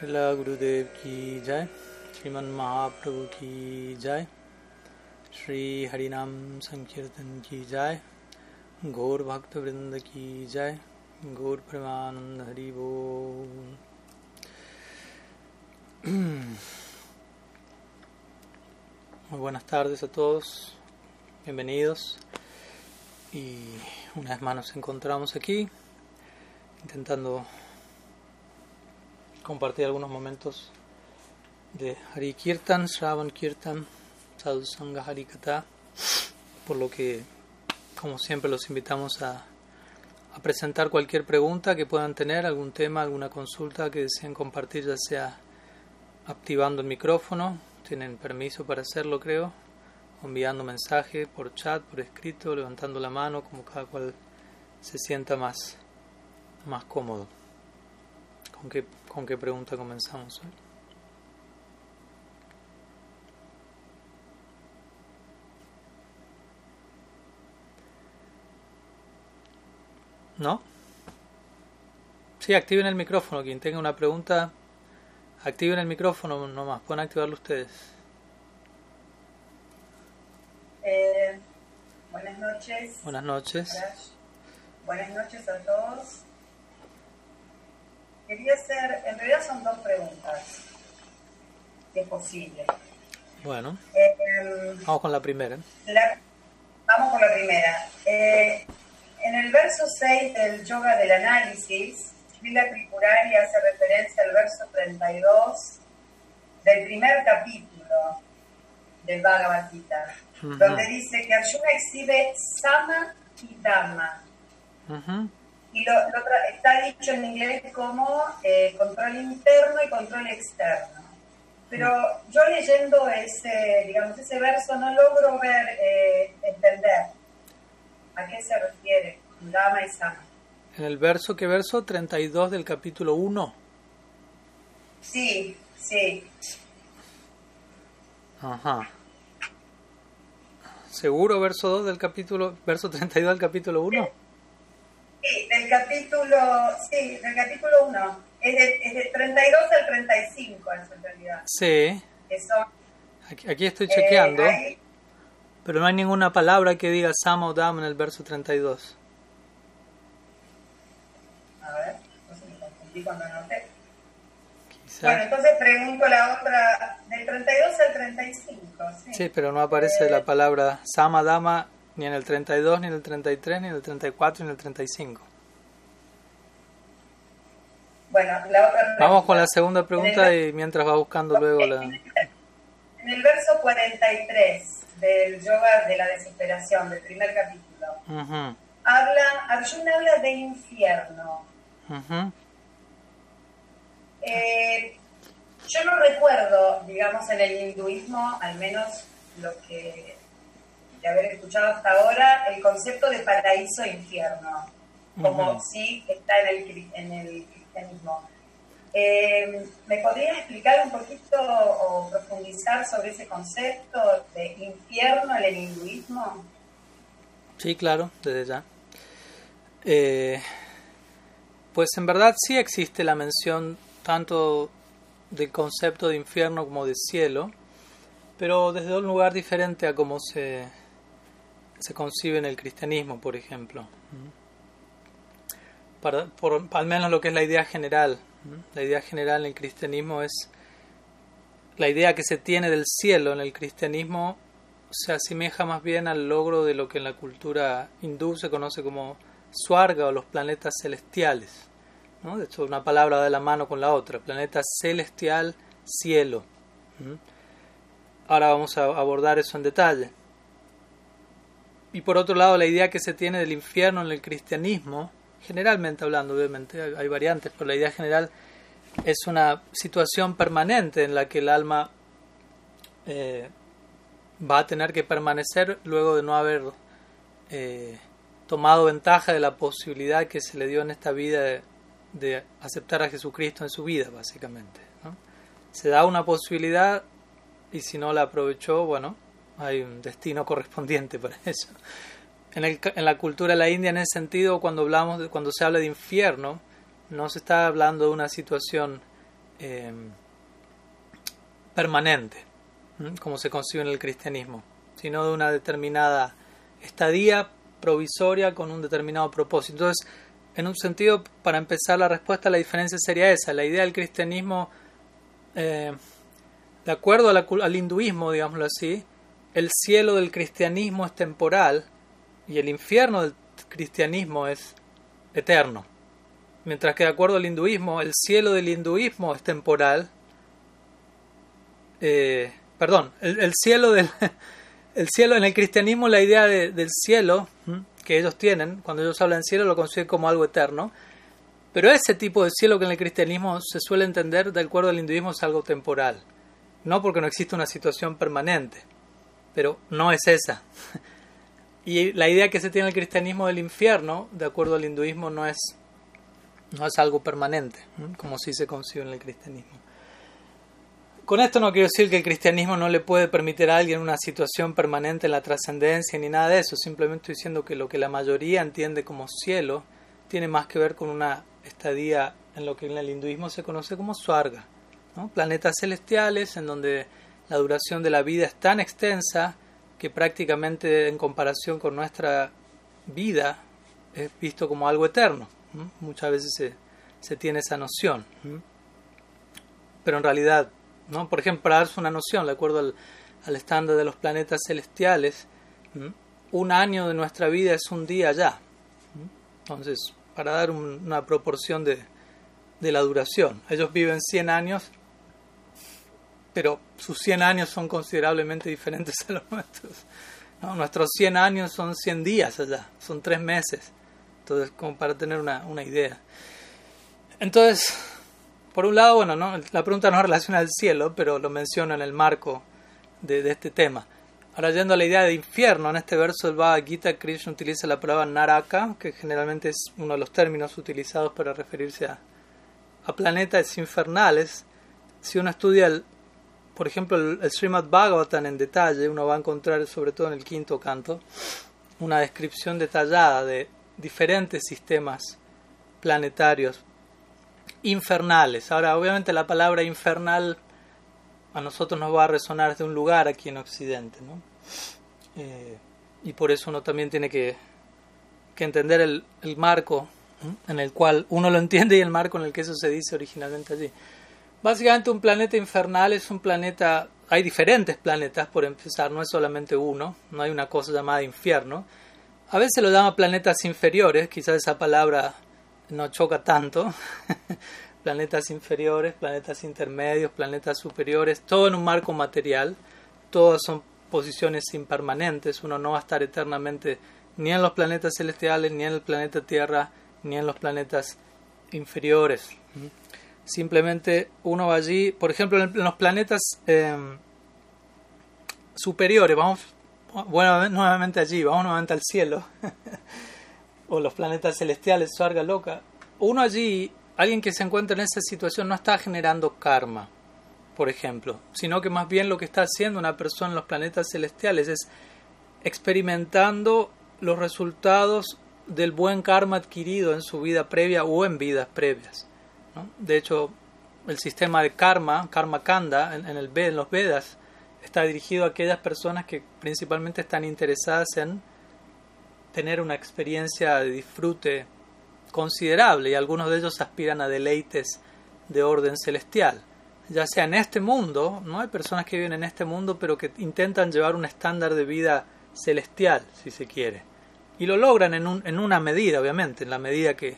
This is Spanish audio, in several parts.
Srila Gurudev ki jai, Sriman Mahaprabhu ki jai, Sri Harinam Sankirtan ki jai, Gaur Bhakta Vrinda ki jai, Gaur Premanand Hari Bol. Muy buenas tardes a todos, bienvenidos. Y una vez más nos encontramos aquí intentando compartir algunos momentos de Hari Kirtan, Shravan Kirtan, Sadhu Sangha Harikata, por lo que, como siempre, los invitamos a, presentar cualquier pregunta que puedan tener, algún tema, alguna consulta que deseen compartir, ya sea activando el micrófono, tienen permiso para hacerlo, creo, enviando mensaje por chat, por escrito, levantando la mano, como cada cual se sienta más, más cómodo. ¿Con qué, ¿Con qué pregunta comenzamos hoy? ¿No? Sí, activen el micrófono. Quien tenga una pregunta, activen el micrófono nomás. Pueden activarlo ustedes. Eh, buenas noches. Buenas noches. Buenas noches a todos. Quería hacer, en realidad son dos preguntas, si es posible. Bueno, Eh, vamos con la primera. la- vamos con la primera. Eh, en el verso 6 del Yoga del Análisis, Srila Tripurari hace referencia al verso 32 del primer capítulo del Bhagavad Gita, Ujú. donde dice que Arjuna exhibe Sama y Dhamma. Ujú. Y lo, lo está dicho en inglés como eh, control interno y control externo. Pero yo leyendo ese, digamos, ese verso no logro ver, eh, entender a qué se refiere Dama y Sama. En el verso, ¿qué verso? 32 del capítulo 1. Sí, sí, Ajá. ¿Seguro verso 2 del capítulo, verso 32 del capítulo 1? sí, del capítulo, sí, del capítulo 1. Es de, es de 32 al 35 es en realidad. Sí. Que son, Aquí, aquí estoy eh, chequeando, ahí- pero no hay ninguna palabra que diga Sama o Dam en el verso 32. a ver, no sé, me confundí cuando anoté. Quizás. Bueno, entonces pregunto la otra, del 32 al 35, sí. Sí, pero no aparece la palabra Sama Dama ni en el 32, ni en el 33, ni en el 34, ni en el 35. Bueno, la otra pregunta. Vamos con la segunda pregunta y mientras va buscando luego la... En el verso 43 del Yoga de la Desesperación, del primer capítulo, habla, Arjuna habla de infierno. Eh, yo no recuerdo, digamos, en el hinduismo, al menos lo que de haber escuchado hasta ahora, el concepto de paraíso e infierno, como Ujú. sí está en el, en el cristianismo. Eh, ¿Me podrías explicar un poquito o profundizar sobre ese concepto de infierno en el hinduismo? Sí, claro, desde ya. Eh, pues en verdad sí existe la mención tanto del concepto de infierno como de cielo, pero desde un lugar diferente a cómo se, se concibe en el cristianismo, por ejemplo. Al menos lo que es la idea general. La idea general en el cristianismo es la idea que se tiene del cielo en el cristianismo se asemeja más bien al logro de lo que en la cultura hindú se conoce como Swarga o los planetas celestiales. ¿no? De hecho, una palabra va de la mano con la otra. Planeta celestial, cielo. Ahora vamos a abordar eso en detalle. Y por otro lado, la idea que se tiene del infierno en el cristianismo, generalmente hablando, obviamente, hay, variantes, pero la idea general es una situación permanente en la que el alma eh, va a tener que permanecer luego de no haber eh, tomado ventaja de la posibilidad que se le dio en esta vida de, de aceptar a Jesucristo en su vida, básicamente. Se da una posibilidad y si no la aprovechó, bueno, hay un destino correspondiente para eso. En, el, en la cultura de la India, en ese sentido, cuando hablamos de, cuando se habla de infierno, no se está hablando de una situación eh, permanente, como se concibe en el cristianismo, sino de una determinada estadía provisoria con un determinado propósito. Entonces, en un sentido, para empezar la respuesta, la diferencia sería esa. La idea del cristianismo, eh, de acuerdo al hinduismo, digámoslo así, el cielo del cristianismo es temporal y el infierno del cristianismo es eterno. Mientras que de acuerdo al hinduismo, el cielo del hinduismo es temporal. Eh, perdón, el, cielo del el cielo en el cristianismo la idea del cielo que ellos tienen, cuando ellos hablan cielo lo consiguen como algo eterno, pero ese tipo de cielo que en el cristianismo se suele entender de acuerdo al hinduismo es algo temporal, no porque no existe una situación permanente, pero no es esa. Y la idea que se tiene el cristianismo del infierno, de acuerdo al hinduismo, no es, no es algo permanente, como si se concibe en el cristianismo. Con esto no quiero decir que el cristianismo no le puede permitir a alguien una situación permanente en la trascendencia ni nada de eso, simplemente estoy diciendo que lo que la mayoría entiende como cielo tiene más que ver con una estadía en lo que en el hinduismo se conoce como Swarga, planetas celestiales en donde la duración de la vida es tan extensa que prácticamente en comparación con nuestra vida es visto como algo eterno. Muchas veces se, tiene esa noción. Pero en realidad, ¿no? por ejemplo, para darse una noción, de acuerdo al, estándar de los planetas celestiales, un año de nuestra vida es un día ya. Entonces, para dar una proporción de, de la duración, ellos viven 100 años pero sus 100 años son considerablemente diferentes a los nuestros. Nuestros 100 años son 100 días allá, son 3 meses. Entonces, como para tener una, una idea. Entonces, por un lado, bueno, ¿no? la pregunta no relaciona al cielo, pero lo menciono en el marco de, este tema. Ahora, yendo a la idea de infierno, en este verso del Bhagavad Gita, Krishna utiliza la palabra naraka, que generalmente es uno de los términos utilizados para referirse a, a planetas infernales. Si uno estudia el, por ejemplo, el, Srimad Bhagavatam en detalle, uno va a encontrar, sobre todo en el quinto canto, una descripción detallada de diferentes sistemas planetarios infernales. Ahora, obviamente la palabra infernal a nosotros nos va a resonar de un lugar aquí en Occidente, ¿no? Eh, y por eso uno también tiene que, entender el marco en el cual uno lo entiende y el marco en el que eso se dice originalmente allí. Básicamente un planeta infernal es un planeta, hay diferentes planetas por empezar, no es solamente uno, no hay una cosa llamada infierno. A veces lo llama planetas inferiores, quizás esa palabra no choca tanto. planetas inferiores, planetas intermedios, planetas superiores, todo en un marco material, todas son posiciones impermanentes, uno no va a estar eternamente ni en los planetas celestiales, ni en el planeta Tierra, ni en los planetas inferiores. Simplemente uno va allí, por ejemplo, en los planetas em, superiores, vamos bueno, nuevamente allí, vamos nuevamente al cielo, o los planetas celestiales, Suarga loca. Uno allí, alguien que se encuentra en esa situación, no está generando karma, por ejemplo, sino que más bien lo que está haciendo una persona en los planetas celestiales es experimentando los resultados del buen karma adquirido en su vida previa o en vidas previas. De hecho, el sistema de karma, karma kanda, en, el, en los Vedas, está dirigido a aquellas personas que principalmente están interesadas en tener una experiencia de disfrute considerable y algunos de ellos aspiran a deleites de orden celestial. Ya sea en este mundo, no hay personas que viven en este mundo pero que intentan llevar un estándar de vida celestial, si se quiere. Y lo logran en, un, en una medida, obviamente, en la medida que,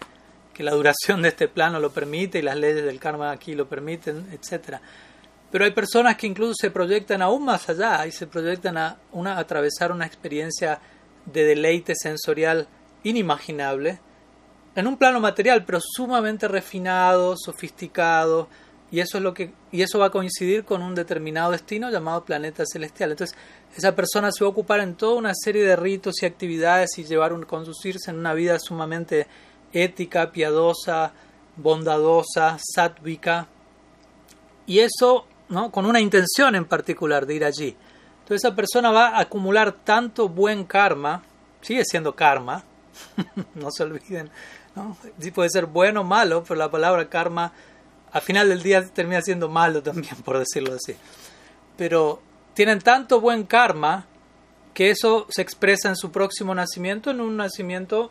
que la duración de este plano lo permite y las leyes del karma aquí lo permiten, etc. Pero hay personas que incluso se proyectan aún más allá y se proyectan a, una, atravesar una experiencia de deleite sensorial inimaginable en un plano material, pero sumamente refinado, sofisticado, y eso es lo que y eso va a coincidir con un determinado destino llamado planeta celestial. Entonces, esa persona se va a ocupar en toda una serie de ritos y actividades y llevar un conducirse en una vida sumamente ética, piadosa, bondadosa, sátvica, y eso ¿no? con una intención en particular de ir allí. Entonces esa persona va a acumular tanto buen karma, sigue siendo karma, no se olviden, ¿no? Sí puede ser bueno o malo, pero la palabra karma al final del día termina siendo malo también, por decirlo así. Pero tienen tanto buen karma que eso se expresa en su próximo nacimiento, en un nacimiento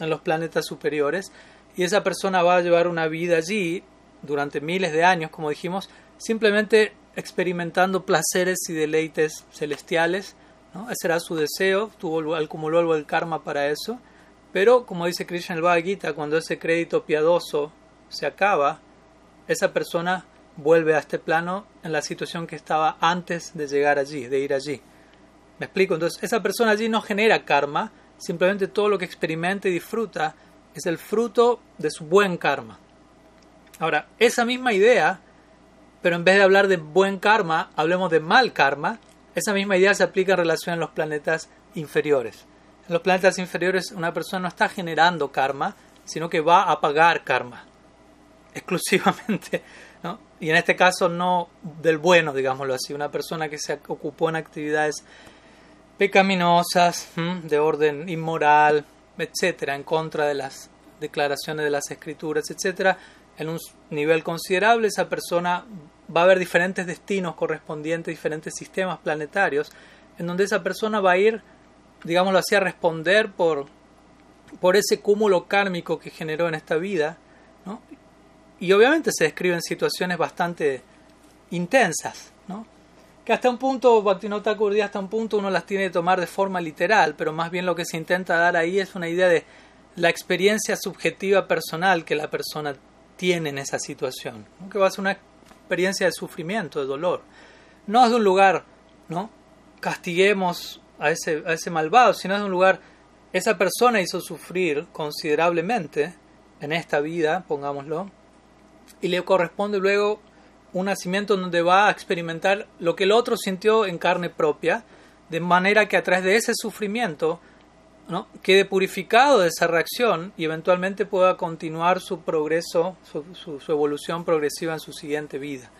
en los planetas superiores, y esa persona va a llevar una vida allí durante miles de años, como dijimos, simplemente experimentando placeres y deleites celestiales. ¿no? Ese era su deseo, tuvo, acumuló el karma para eso. Pero, como dice Krishna el Bhagavad Gita, cuando ese crédito piadoso se acaba, esa persona vuelve a este plano en la situación que estaba antes de llegar allí, de ir allí. ¿Me explico? Entonces, esa persona allí no genera karma, simplemente todo lo que experimenta y disfruta es el fruto de su buen karma. Ahora, esa misma idea, pero en vez de hablar de buen karma, hablemos de mal karma, esa misma idea se aplica en relación a los planetas inferiores. En los planetas inferiores una persona no está generando karma, sino que va a pagar karma, exclusivamente. Y en este caso no del bueno, digámoslo así, una persona que se ocupó en actividades pecaminosas, de orden inmoral, etcétera, en contra de las declaraciones de las escrituras, etcétera, en un nivel considerable, esa persona va a haber diferentes destinos correspondientes, diferentes sistemas planetarios, en donde esa persona va a ir, digámoslo así, a responder por, por ese cúmulo kármico que generó en esta vida, ¿no? Y obviamente se describen situaciones bastante intensas. Que hasta un punto, Bhaktivinoda hasta un punto uno las tiene que tomar de forma literal, pero más bien lo que se intenta dar ahí es una idea de la experiencia subjetiva personal que la persona tiene en esa situación, que va a ser una experiencia de sufrimiento, de dolor. No es de un lugar, ¿no? Castiguemos a ese, a ese malvado, sino es de un lugar, esa persona hizo sufrir considerablemente en esta vida, pongámoslo, y le corresponde luego un nacimiento donde va a experimentar lo que el otro sintió en carne propia, de manera que a través de ese sufrimiento ¿no? quede purificado de esa reacción y eventualmente pueda continuar su progreso, su, evolución progresiva en su siguiente vida.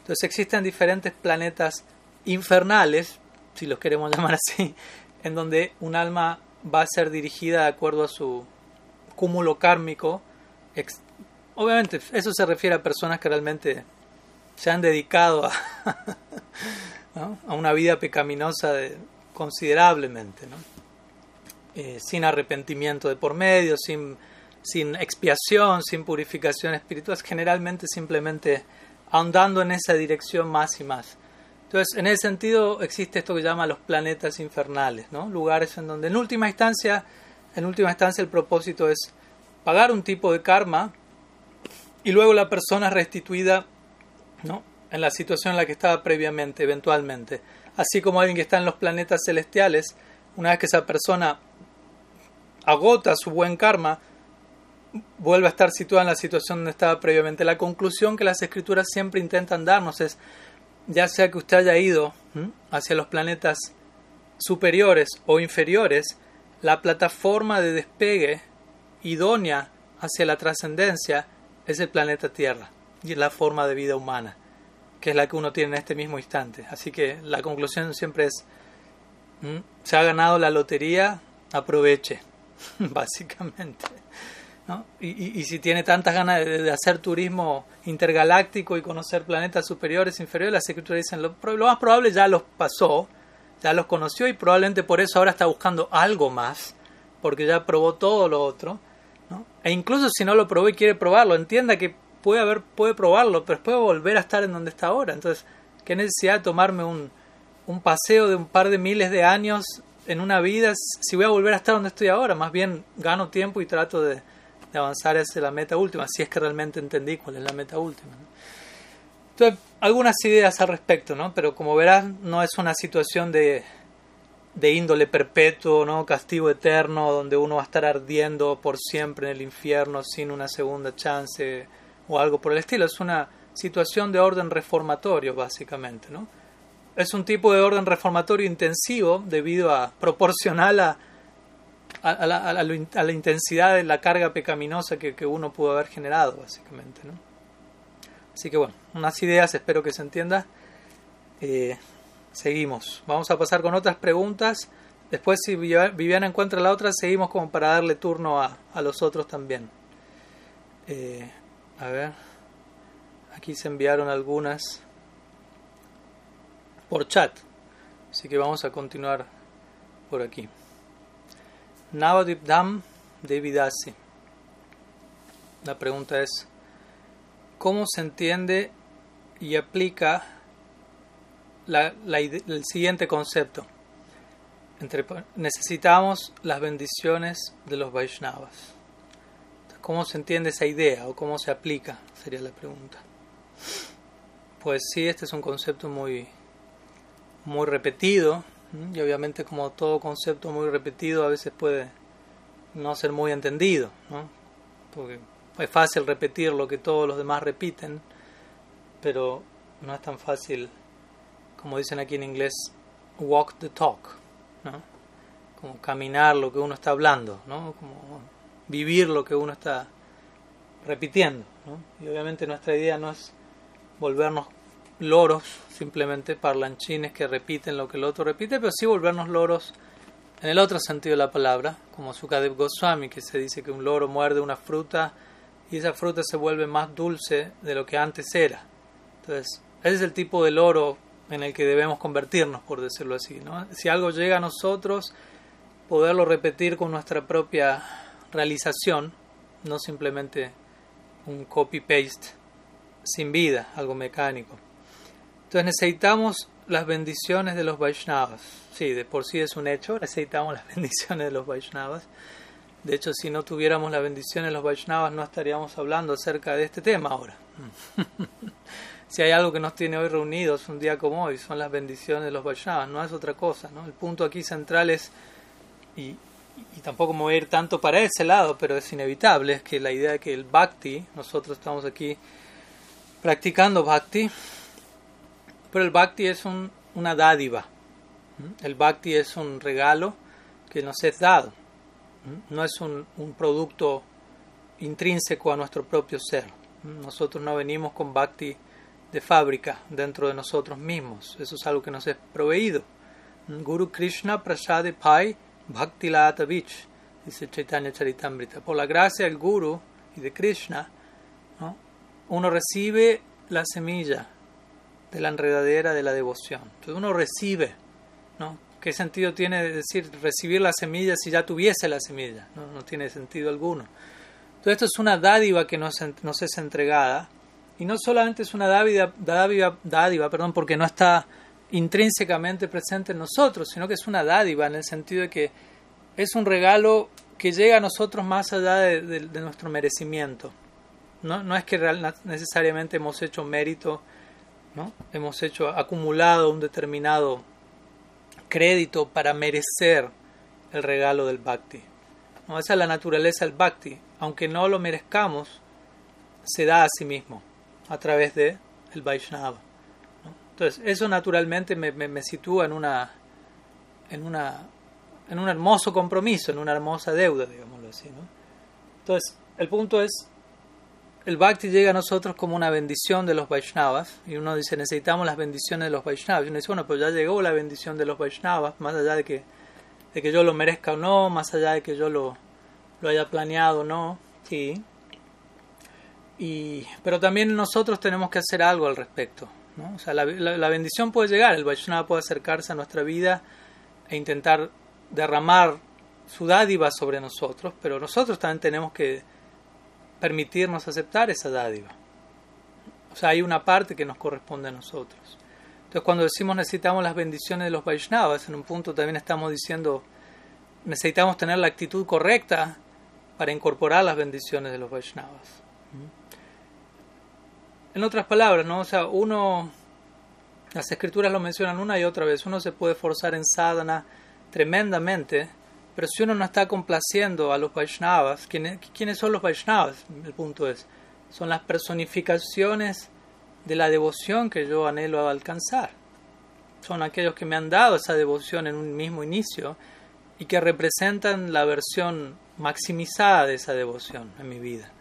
Entonces existen diferentes planetas infernales, si los queremos llamar así, en donde un alma va a ser dirigida de acuerdo a su cúmulo kármico. Obviamente, eso se refiere a personas que realmente se han dedicado a, a una vida pecaminosa considerablemente. Eh, sin arrepentimiento de por medio, sin, sin expiación, sin purificación espiritual, generalmente simplemente ahondando en esa dirección más y más. Entonces, en ese sentido existe esto que llama los planetas infernales, ¿no? lugares en donde en última instancia, en última instancia el propósito es pagar un tipo de karma y luego la persona restituida ¿no? en la situación en la que estaba previamente, eventualmente. Así como alguien que está en los planetas celestiales, una vez que esa persona agota su buen karma, vuelve a estar situada en la situación donde estaba previamente. La conclusión que las escrituras siempre intentan darnos es, ya sea que usted haya ido hacia los planetas superiores o inferiores, la plataforma de despegue idónea hacia la trascendencia es el planeta Tierra y la forma de vida humana, que es la que uno tiene en este mismo instante. Así que la conclusión siempre es, se ha ganado la lotería, aproveche, básicamente. ¿no? Y, y, si tiene tantas ganas de, hacer turismo intergaláctico y conocer planetas superiores, inferiores, las escrituras dicen, lo, más probable ya los pasó, ya los conoció y probablemente por eso ahora está buscando algo más, porque ya probó todo lo otro. ¿no? E incluso si no lo probó y quiere probarlo, entienda que puede, haber, puede probarlo, pero puede volver a estar en donde está ahora. Entonces, ¿qué necesidad de tomarme un, un paseo de un par de miles de años en una vida si voy a volver a estar donde estoy ahora? Más bien gano tiempo y trato de, de avanzar hacia la meta última, si es que realmente entendí cuál es la meta última. Entonces, algunas ideas al respecto, ¿no? Pero como verás, no es una situación de, de índole perpetuo, ¿no? Castigo eterno, donde uno va a estar ardiendo por siempre en el infierno sin una segunda chance o algo por el estilo. Es una situación de orden reformatorio, básicamente, ¿no? Es un tipo de orden reformatorio intensivo debido a proporcional a, a, la, a, la, intensidad de la carga pecaminosa que, que, uno pudo haber generado, básicamente, ¿no? Así que bueno, unas ideas, espero que se entienda. Eh, seguimos. Vamos a pasar con otras preguntas. Después, si Viviana encuentra la otra, seguimos como para darle turno a, a los otros también. Eh, a ver. aquí se enviaron algunas por chat. Así que vamos a continuar por aquí. Navadipdam Devidasi. La pregunta es, ¿cómo se entiende y aplica el siguiente concepto? Necesitamos las bendiciones de los Vaishnavas. ¿Cómo se entiende esa idea o cómo se aplica? Sería la pregunta. Pues sí, este es un concepto muy, muy repetido y obviamente como todo concepto muy repetido a veces puede no ser muy entendido, ¿no? porque es fácil repetir lo que todos los demás repiten, pero no es tan fácil, como dicen aquí en inglés, walk the talk, ¿no? como caminar lo que uno está hablando, ¿no? como vivir lo que uno está repitiendo. ¿no? Y obviamente nuestra idea no es volvernos loros, simplemente parlanchines que repiten lo que el otro repite, pero sí volvernos loros en el otro sentido de la palabra, como Sukadev Goswami, que se dice que un loro muerde una fruta y esa fruta se vuelve más dulce de lo que antes era. Entonces, ese es el tipo de loro en el que debemos convertirnos, por decirlo así. ¿no? Si algo llega a nosotros, poderlo repetir con nuestra propia realización, no simplemente un copy-paste sin vida, algo mecánico. Entonces necesitamos las bendiciones de los Vaishnavas. Sí, de por sí es un hecho, necesitamos las bendiciones de los Vaishnavas. De hecho, si no tuviéramos las bendiciones de los Vaishnavas, no estaríamos hablando acerca de este tema ahora. si hay algo que nos tiene hoy reunidos un día como hoy, son las bendiciones de los Vaishnavas, no es otra cosa. ¿no? El punto aquí central es, y, y tampoco me voy a ir tanto para ese lado, pero es inevitable, es que la idea de que el bhakti, nosotros estamos aquí practicando bhakti, pero el bhakti es un, una dádiva, el bhakti es un regalo que nos es dado, no es un, un producto intrínseco a nuestro propio ser. Nosotros no venimos con bhakti de fábrica dentro de nosotros mismos, eso es algo que nos es proveído. Guru Krishna Prasade Pai Bhakti Vich, dice Chaitanya Charitamrita. Por la gracia del Guru y de Krishna, uno recibe la semilla de la enredadera de la devoción. Entonces uno recibe, ¿no? ¿Qué sentido tiene decir recibir la semilla si ya tuviese la semilla? No, no tiene sentido alguno. Entonces esto es una dádiva que nos, nos es entregada y no solamente es una dádiva, dádiva, dádiva perdón, porque no está intrínsecamente presente en nosotros, sino que es una dádiva en el sentido de que es un regalo que llega a nosotros más allá de nuestro merecimiento. No, no es que necesariamente hemos hecho mérito, ¿no? hemos hecho acumulado un determinado crédito para merecer el regalo del bhakti. ¿no? Esa es la naturaleza del bhakti. Aunque no lo merezcamos, se da a sí mismo a través de el Vaishnava. Entonces, eso naturalmente me, me, sitúa en una, en una en un hermoso compromiso, en una hermosa deuda, digámoslo así. ¿no? Entonces, el punto es el bhakti llega a nosotros como una bendición de los Vaishnavas, y uno dice, necesitamos las bendiciones de los Vaishnavas, y uno dice, bueno, pues ya llegó la bendición de los Vaishnavas, más allá de que, de que yo lo merezca o no, más allá de que yo lo, lo haya planeado o no, sí. Y, pero también nosotros tenemos que hacer algo al respecto. ¿No? O sea, la, la bendición puede llegar, el Vaishnava puede acercarse a nuestra vida e intentar derramar su dádiva sobre nosotros, pero nosotros también tenemos que permitirnos aceptar esa dádiva. O sea, hay una parte que nos corresponde a nosotros. Entonces, cuando decimos necesitamos las bendiciones de los Vaishnavas, en un punto también estamos diciendo necesitamos tener la actitud correcta para incorporar las bendiciones de los Vaishnavas. En otras palabras, ¿no? O sea, uno, las escrituras lo mencionan una y otra vez, uno se puede forzar en sadhana tremendamente pero si uno no está complaciendo a los Vaishnavas, ¿quiénes, son los Vaishnavas? El punto es, son las personificaciones de la devoción que yo anhelo alcanzar. Son aquellos que me han dado esa devoción en un mismo inicio y que representan la versión maximizada de esa devoción en mi vida.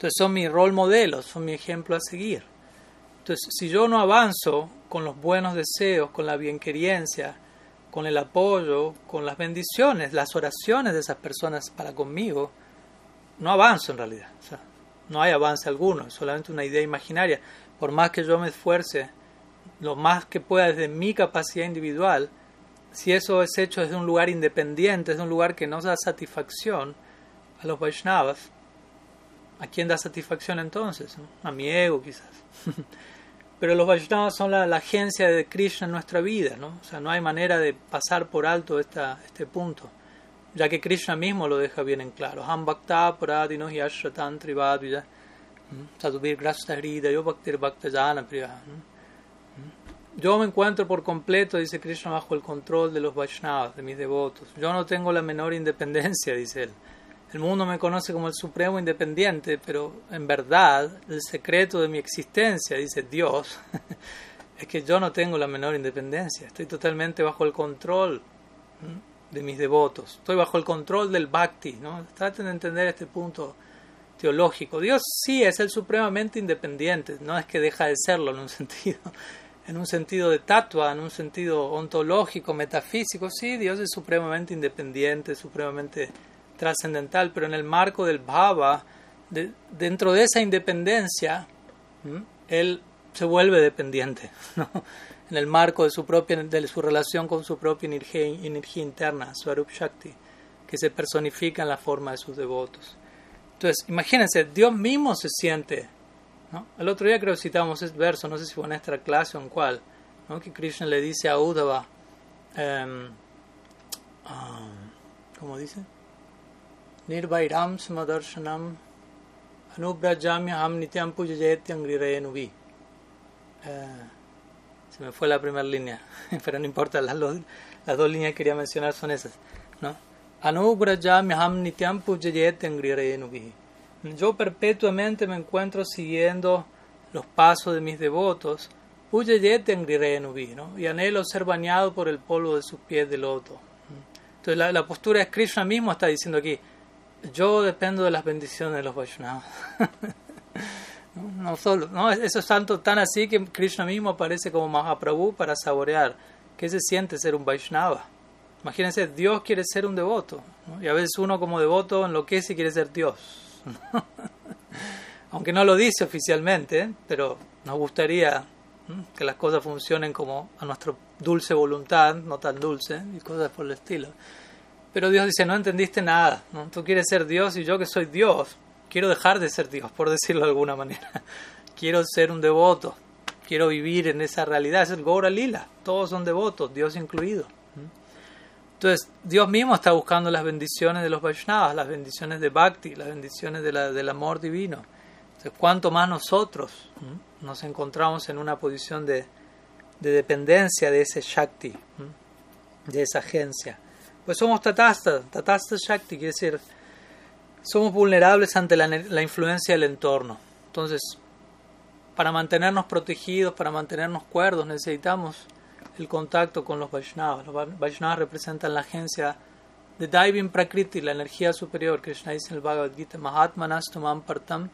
Entonces son mi rol modelo, son mi ejemplo a seguir. Entonces, si yo no avanzo con los buenos deseos, con la bienquerencia, con el apoyo, con las bendiciones, las oraciones de esas personas para conmigo, no avanzo en realidad. no hay avance alguno, es solamente una idea imaginaria. Por más que yo me esfuerce, lo más que pueda desde mi capacidad individual, si eso es hecho desde un lugar independiente, desde un lugar que no da satisfacción a los Vaishnavas, ¿a quién da satisfacción entonces? A mi ego quizás. Pero los Vaishnavas son la, agencia de Krishna en nuestra vida, ¿no? O sea, no hay manera de pasar por alto esta, este punto, ya que Krishna mismo lo deja bien en claro. Ham bhakta yashratan trivadvya sadhubir grasta yo bhaktir. Yo me encuentro por completo, dice Krishna, bajo el control de los Vaishnavas, de mis devotos. Yo no tengo la menor independencia, dice él. El mundo me conoce como el supremo independiente, pero en verdad el secreto de mi existencia, dice Dios, es que yo no tengo la menor independencia. Estoy totalmente bajo el control de mis devotos. Estoy bajo el control del bhakti. ¿no? Traten de entender este punto teológico. Dios sí es el supremamente independiente, no es que deja de serlo en un sentido en un sentido de tatua, en un sentido ontológico, metafísico, sí, Dios es supremamente independiente, supremamente trascendental, pero en el marco del bhava, dentro de esa independencia, él se vuelve dependiente, en el marco de su, propia, de su relación con su propia energía, energía interna, Swarup Shakti, que se personifica en la forma de sus devotos. Entonces, imagínense, Dios mismo se siente. El otro día creo que citamos este verso, no sé si fue en nuestra clase o en cuál, que Krishna le dice a Uddhava, um, ¿cómo dice? Nirvairam Smadarshanam Anubrajamya Nityam Pujayetyangrirayenuvi. Eh, se me fue la primera línea, pero no importa, las, las dos líneas que quería mencionar son esas. ¿no? Anubrajamyaham Nityam Pujayetyangrirayenuvi. Yo perpetuamente me encuentro siguiendo los pasos de mis devotos, ¿no? y anhelo ser bañado por el polvo de sus pies de loto. Entonces la, la postura de Krishna mismo está diciendo aquí, yo dependo de las bendiciones de los Vaishnavas. no, solo, no, eso es tanto tan así que Krishna mismo aparece como Mahaprabhu para saborear qué se siente ser un Vaishnava. Imagínense, Dios quiere ser un devoto, y a veces uno como devoto enloquece y quiere ser Dios. Aunque no lo dice oficialmente, pero nos gustaría que las cosas funcionen como a nuestra dulce voluntad, no tan dulce, y cosas por el estilo. Pero Dios dice, no entendiste nada, tú quieres ser Dios y yo que soy Dios, quiero dejar de ser Dios, por decirlo de alguna manera. quiero ser un devoto, quiero vivir en esa realidad, es el Gaura Lila, todos son devotos, Dios incluido. Entonces, Dios mismo está buscando las bendiciones de los Vaishnavas, las bendiciones de Bhakti, las bendiciones de la, del amor divino. Entonces, cuanto más nosotros nos encontramos en una posición de, de dependencia de ese Shakti, de esa agencia, pues somos tatasta, tatasta shakti, quiere decir, somos vulnerables ante la, la, influencia del entorno. Entonces, para mantenernos protegidos, para mantenernos cuerdos, necesitamos el contacto con los Vaishnavas. Los Vaishnavas representan la agencia de Daivim Prakriti, la energía superior. Krishna dice en el Bhagavad Gita, Mahatmanastumam Partam,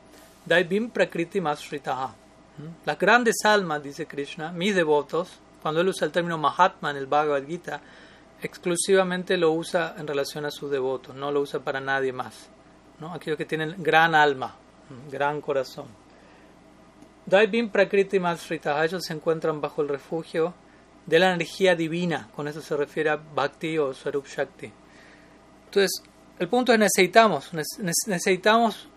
Daivim Prakriti Masritaha. ¿Mm? Las grandes almas, dice Krishna, mis devotos, cuando él usa el término Mahatma en el Bhagavad Gita, exclusivamente lo usa en relación a sus devotos, no lo usa para nadie más. Aquellos que tienen gran alma, gran corazón. Daibim Prakriti Masrita, ellos se encuentran bajo el refugio de la energía divina, con eso se refiere a Bhakti o Swarup Shakti. Entonces, el punto es necesitamos, necesitamos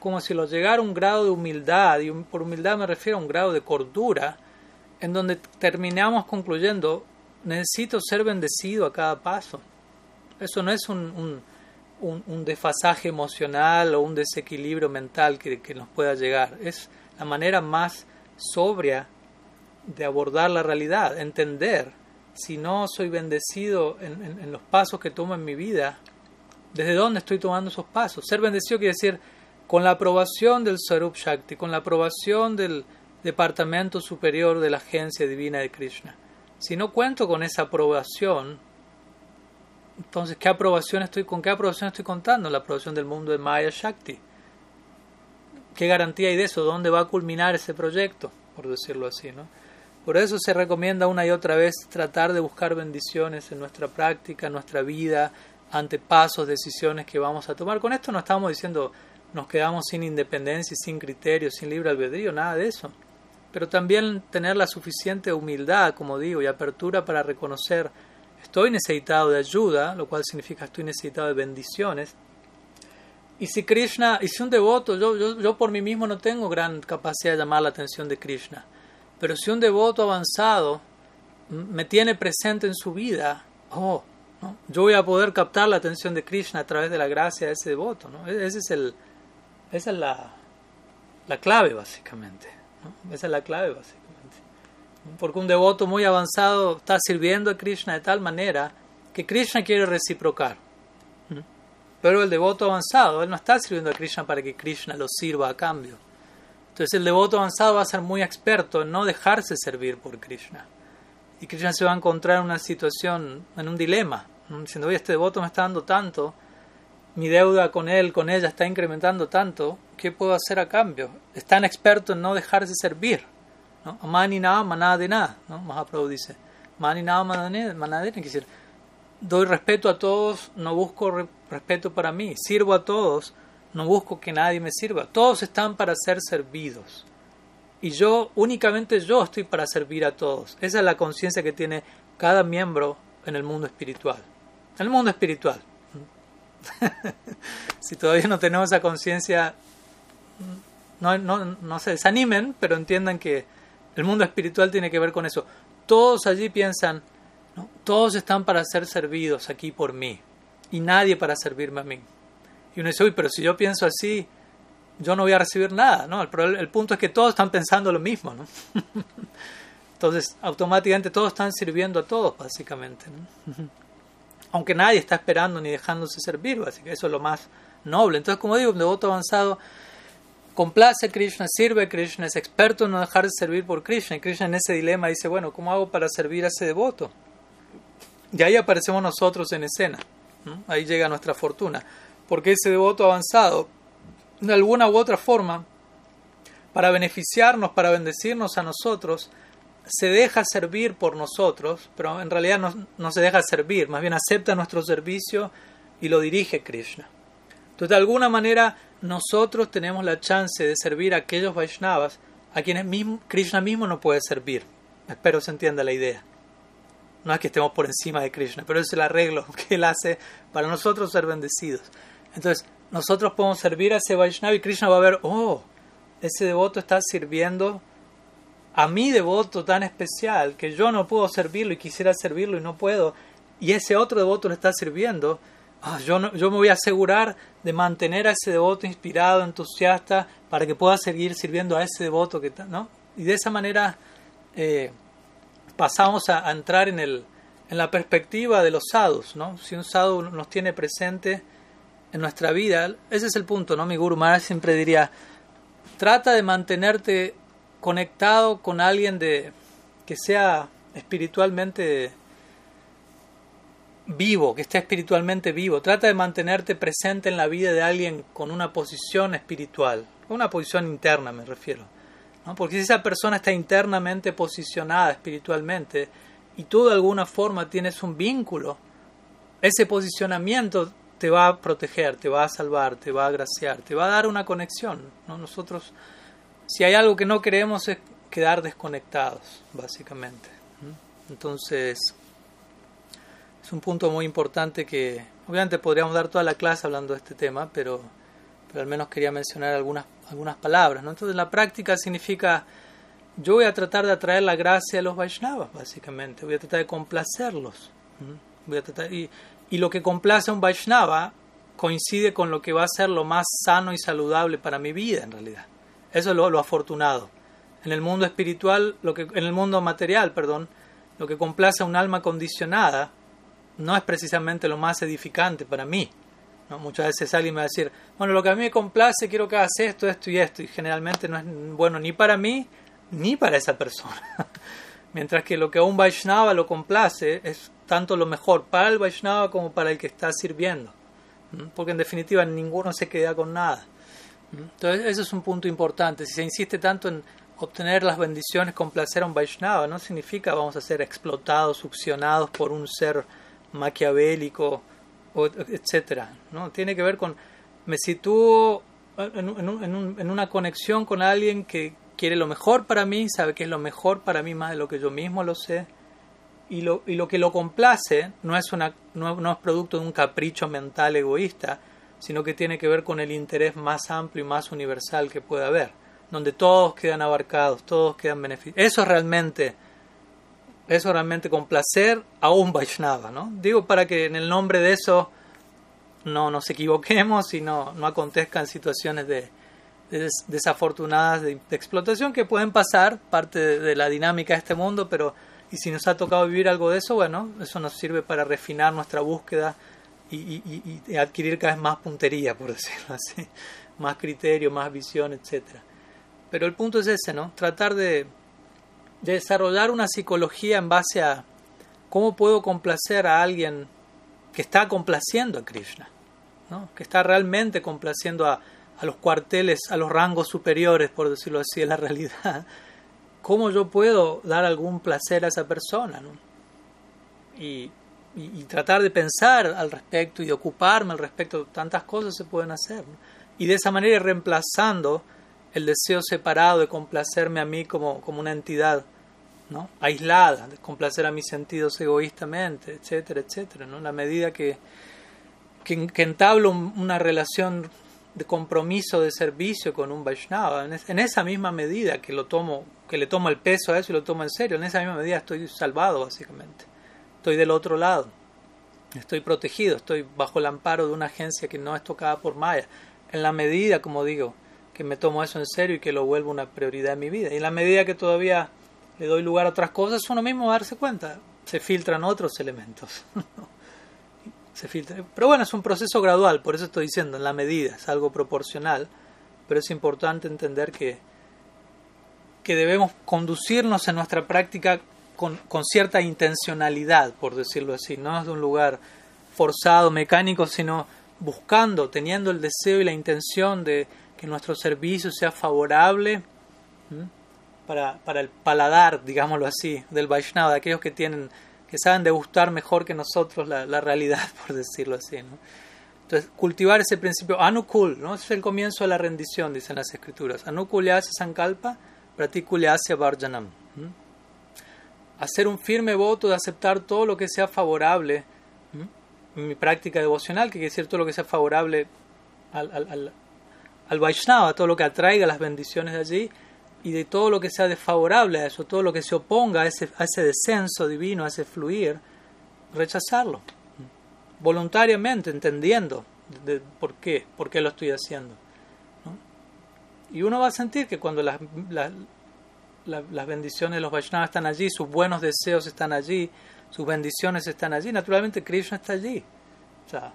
como si lo llegara a un grado de humildad, y por humildad me refiero a un grado de cordura, en donde terminamos concluyendo necesito ser bendecido a cada paso. Eso no es un, un, desfasaje emocional o un desequilibrio mental que, nos pueda llegar. Es la manera más sobria de abordar la realidad, entender si no soy bendecido en, los pasos que tomo en mi vida, desde dónde estoy tomando esos pasos. Ser bendecido quiere decir con la aprobación del Sarup Shakti, con la aprobación del Departamento Superior de la Agencia Divina de Krishna. Si no cuento con esa aprobación, entonces ¿qué aprobación estoy, ¿con qué aprobación estoy contando? La aprobación del mundo de Maya Shakti. ¿Qué garantía hay de eso? ¿Dónde va a culminar ese proyecto? Por decirlo así. Por eso se recomienda una y otra vez tratar de buscar bendiciones en nuestra práctica, en nuestra vida, ante pasos, decisiones que vamos a tomar. Con esto no estamos diciendo nos quedamos sin independencia sin criterio, sin libre albedrío, nada de eso. Pero también tener la suficiente humildad, como digo, y apertura para reconocer estoy necesitado de ayuda, lo cual significa estoy necesitado de bendiciones. Y si Krishna, y si un devoto, yo, yo, yo por mí mismo no tengo gran capacidad de llamar la atención de Krishna, pero si un devoto avanzado me tiene presente en su vida, oh, yo voy a poder captar la atención de Krishna a través de la gracia de ese devoto. ¿no? E-, ese es el, esa es la, la clave, básicamente. Esa es la clave, básicamente. Porque un devoto muy avanzado está sirviendo a Krishna de tal manera que Krishna quiere reciprocar. Pero el devoto avanzado, él no está sirviendo a Krishna para que Krishna lo sirva a cambio. Entonces el devoto avanzado va a ser muy experto en no dejarse servir por Krishna. Y Krishna se va a encontrar en una situación, en un dilema, diciendo, oye, este devoto me está dando tanto, mi deuda con él, con ella está incrementando tanto, ¿qué puedo hacer a cambio? Es tan experto en no dejarse servir. ¿no? Mani nada, maná de nada, ¿no? Mahaprabhu dice. Mani nada, maná de nada. doy respeto a todos, no busco respeto para mí. Sirvo a todos, no busco que nadie me sirva. Todos están para ser servidos. Y yo, únicamente yo estoy para servir a todos. Esa es la conciencia que tiene cada miembro en el mundo espiritual. En el mundo espiritual. si todavía no tenemos esa conciencia, no, no, no se desanimen, pero entiendan que el mundo espiritual tiene que ver con eso. Todos allí piensan, todos están para ser servidos aquí por mí y nadie para servirme a mí. Y uno dice, uy, pero si yo pienso así, yo no voy a recibir nada, ¿no? El, el punto es que todos están pensando lo mismo, ¿no? Entonces, automáticamente todos están sirviendo a todos, básicamente, ¿no? Aunque nadie está esperando ni dejándose servir, básicamente, eso es lo más noble. Entonces, como digo, un devoto avanzado complace a Krishna, sirve a Krishna, es experto en no dejar de servir por Krishna. Y Krishna en ese dilema dice, bueno, ¿cómo hago para servir a ese devoto? Y ahí aparecemos nosotros en escena. Ahí llega nuestra fortuna. Porque ese devoto avanzado, de alguna u otra forma, para beneficiarnos, para bendecirnos a nosotros, se deja servir por nosotros, pero en realidad no, no, se deja servir, más bien acepta nuestro servicio y lo dirige Krishna. Entonces, de alguna manera, nosotros tenemos la chance de servir a aquellos Vaishnavas a quienes mismo, Krishna mismo no puede servir. Espero se entienda la idea. No es que estemos por encima de Krishna, pero es el arreglo que él hace para nosotros ser bendecidos. Entonces, nosotros podemos servir a ese Vaishnava y Krishna va a ver, oh, ese devoto está sirviendo a mi devoto tan especial que yo no puedo servirlo y quisiera servirlo y no puedo, y ese otro devoto lo está sirviendo, ah, yo, yo me voy a asegurar de mantener a ese devoto inspirado, entusiasta, para que pueda seguir sirviendo a ese devoto que ¿no? Y de esa manera eh, pasamos a, entrar en, el, en la perspectiva de los sadhus, ¿no? Si un sadhu nos tiene presente en nuestra vida, ese es el punto, ¿no? Mi Guru Maharaj siempre diría, trata de mantenerte conectado con alguien de que sea espiritualmente vivo, que esté espiritualmente vivo. Trata de mantenerte presente en la vida de alguien con una posición espiritual, una posición interna me refiero. ¿no? Porque si esa persona está internamente posicionada espiritualmente y tú de alguna forma tienes un vínculo, ese posicionamiento te va a proteger, te va a salvar, te va a agraciar, te va a dar una conexión. ¿no? Nosotros si hay algo que no queremos es quedar desconectados, básicamente. Entonces, es un punto muy importante que, obviamente podríamos dar toda la clase hablando de este tema, pero, pero al menos quería mencionar algunas, algunas palabras. ¿no? Entonces, la práctica significa, yo voy a tratar de atraer la gracia a los Vaishnavas, básicamente, voy a tratar de complacerlos. Voy a tratar, y, y lo que complace a un Vaishnava coincide con lo que va a ser lo más sano y saludable para mi vida, en realidad. Eso es lo, afortunado. En el mundo espiritual, lo que, en el mundo material, perdón, lo que complace a un alma condicionada no es precisamente lo más edificante para mí. Muchas veces alguien me va a decir, bueno, lo que a mí me complace, quiero que hagas esto, esto y esto, y generalmente no es bueno ni para mí ni para esa persona. Mientras que lo que a un Vaishnava lo complace es tanto lo mejor para el Vaishnava como para el que está sirviendo. Porque en definitiva ninguno se queda con nada. Entonces, ese es un punto importante. Si se insiste tanto en obtener las bendiciones con placer a un Vaishnava, no significa vamos a ser explotados, succionados por un ser maquiavélico, etc. ¿no? Tiene que ver con me sitúo en, una conexión con alguien que quiere lo mejor para mí, sabe que es lo mejor para mí más de lo que yo mismo lo sé, y lo, y lo que lo complace no es, una, no, es producto de un capricho mental egoísta, sino que tiene que ver con el interés más amplio y más universal que puede haber, donde todos quedan abarcados, todos quedan beneficiados. Eso realmente, eso realmente complacer a un Vaishnava, ¿no? Digo para que en el nombre de eso no nos equivoquemos y no, no acontezcan situaciones de, desafortunadas de, explotación que pueden pasar, parte de, la dinámica de este mundo, pero y si nos ha tocado vivir algo de eso, bueno, eso nos sirve para refinar nuestra búsqueda y, adquirir cada vez más puntería, por decirlo así, más criterio, más visión, etc. Pero el punto es ese, ¿no? Tratar de, de desarrollar una psicología en base a cómo puedo complacer a alguien que está complaciendo a Krishna, ¿no? que está realmente complaciendo a, a, los cuarteles, a los rangos superiores, por decirlo así, en la realidad. ¿Cómo yo puedo dar algún placer a esa persona? ¿no? Y, y, tratar de pensar al respecto y ocuparme al respecto, tantas cosas se pueden hacer. Y de esa manera reemplazando el deseo separado de complacerme a mí como, como una entidad ¿no? aislada, de complacer a mis sentidos egoístamente, etcétera, etcétera. ¿no? La medida que, que, entablo una relación de compromiso, de servicio con un Vaishnava, en, esa misma medida que lo tomo, que le tomo el peso a eso y lo tomo en serio, en esa misma medida estoy salvado básicamente. Estoy del otro lado. Estoy protegido, estoy bajo el amparo de una agencia que no es tocada por Maya. En la medida, como digo, que me tomo eso en serio y que lo vuelvo una prioridad en mi vida. Y en la medida que todavía le doy lugar a otras cosas, uno mismo va a darse cuenta, se filtran otros elementos. se filtra. Pero bueno, es un proceso gradual, por eso estoy diciendo, en la medida, es algo proporcional, pero es importante entender que, que debemos conducirnos en nuestra práctica con, cierta intencionalidad, por decirlo así, no es de un lugar forzado, mecánico, sino buscando, teniendo el deseo y la intención de que nuestro servicio sea favorable para, para el paladar, digámoslo así, del Vaishnava, de aquellos que tienen que saben degustar mejor que nosotros la, la realidad, por decirlo así. Entonces, cultivar ese principio anukul, ¿no? es el comienzo de la rendición, dicen las escrituras. Anukulyasya sankalpa, pratikulyasya varjanam. Hacer un firme voto de aceptar todo lo que sea favorable en mi práctica devocional, que quiere decir todo lo que sea favorable al, al, al, Vaishnava, todo lo que atraiga las bendiciones de allí, y de todo lo que sea desfavorable a eso, todo lo que se oponga a ese, a ese descenso divino, a ese fluir, rechazarlo. Voluntariamente, entendiendo de, por qué, por qué lo estoy haciendo. Y uno va a sentir que cuando las, las, las bendiciones de los Vaishnavas están allí, sus buenos deseos están allí, sus bendiciones están allí, naturalmente Krishna está allí. O sea,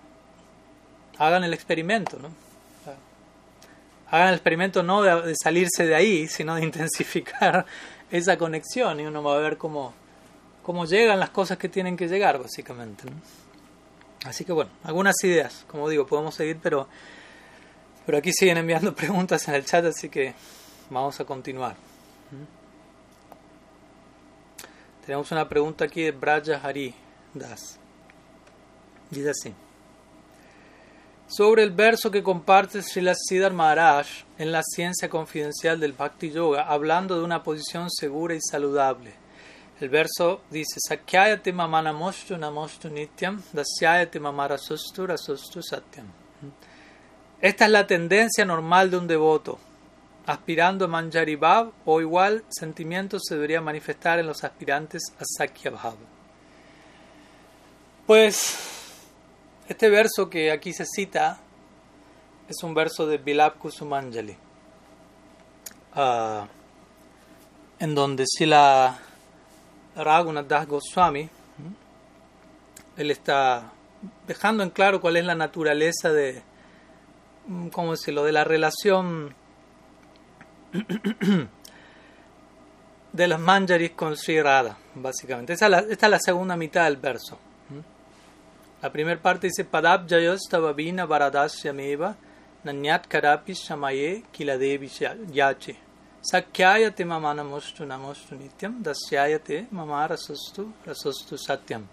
hagan el experimento, ¿no? hagan el experimento no de, salirse de ahí, sino de intensificar esa conexión y uno va a ver cómo, cómo llegan las cosas que tienen que llegar, básicamente. Así que bueno, algunas ideas, como digo, podemos seguir, pero, pero aquí siguen enviando preguntas en el chat, así que vamos a continuar. Tenemos una pregunta aquí de Braja Hari Das. Dice así sobre el verso que comparte Srila Siddhar Maharaj en la ciencia confidencial del Bhakti Yoga, hablando de una posición segura y saludable. El verso dice: Sakyayate mamanamostu namostu nityam, dasyayate mamarasustu rasustu satyam. Esta es la tendencia normal de un devoto. Aspirando a Manjari Bhav o igual sentimiento se debería manifestar en los aspirantes a Sakya Bhav. Pues este verso que aquí se cita es un verso de Bilab Kusumanjali, uh, en donde Sila Raghunath Das Goswami, él está dejando en claro cuál es la naturaleza de, ¿cómo decirlo?, de la relación de los manjaris con Sri Radha, básicamente. esta es la segunda mitad del verso. La primera parte dice Padab Jayostava Varadasyameva Nanyat Karapi Shamaye Kiladevi Yache Sakyayate Mamanamostu Namostu Nityam Dasyayate Mamarasastu Rasastu Satyam.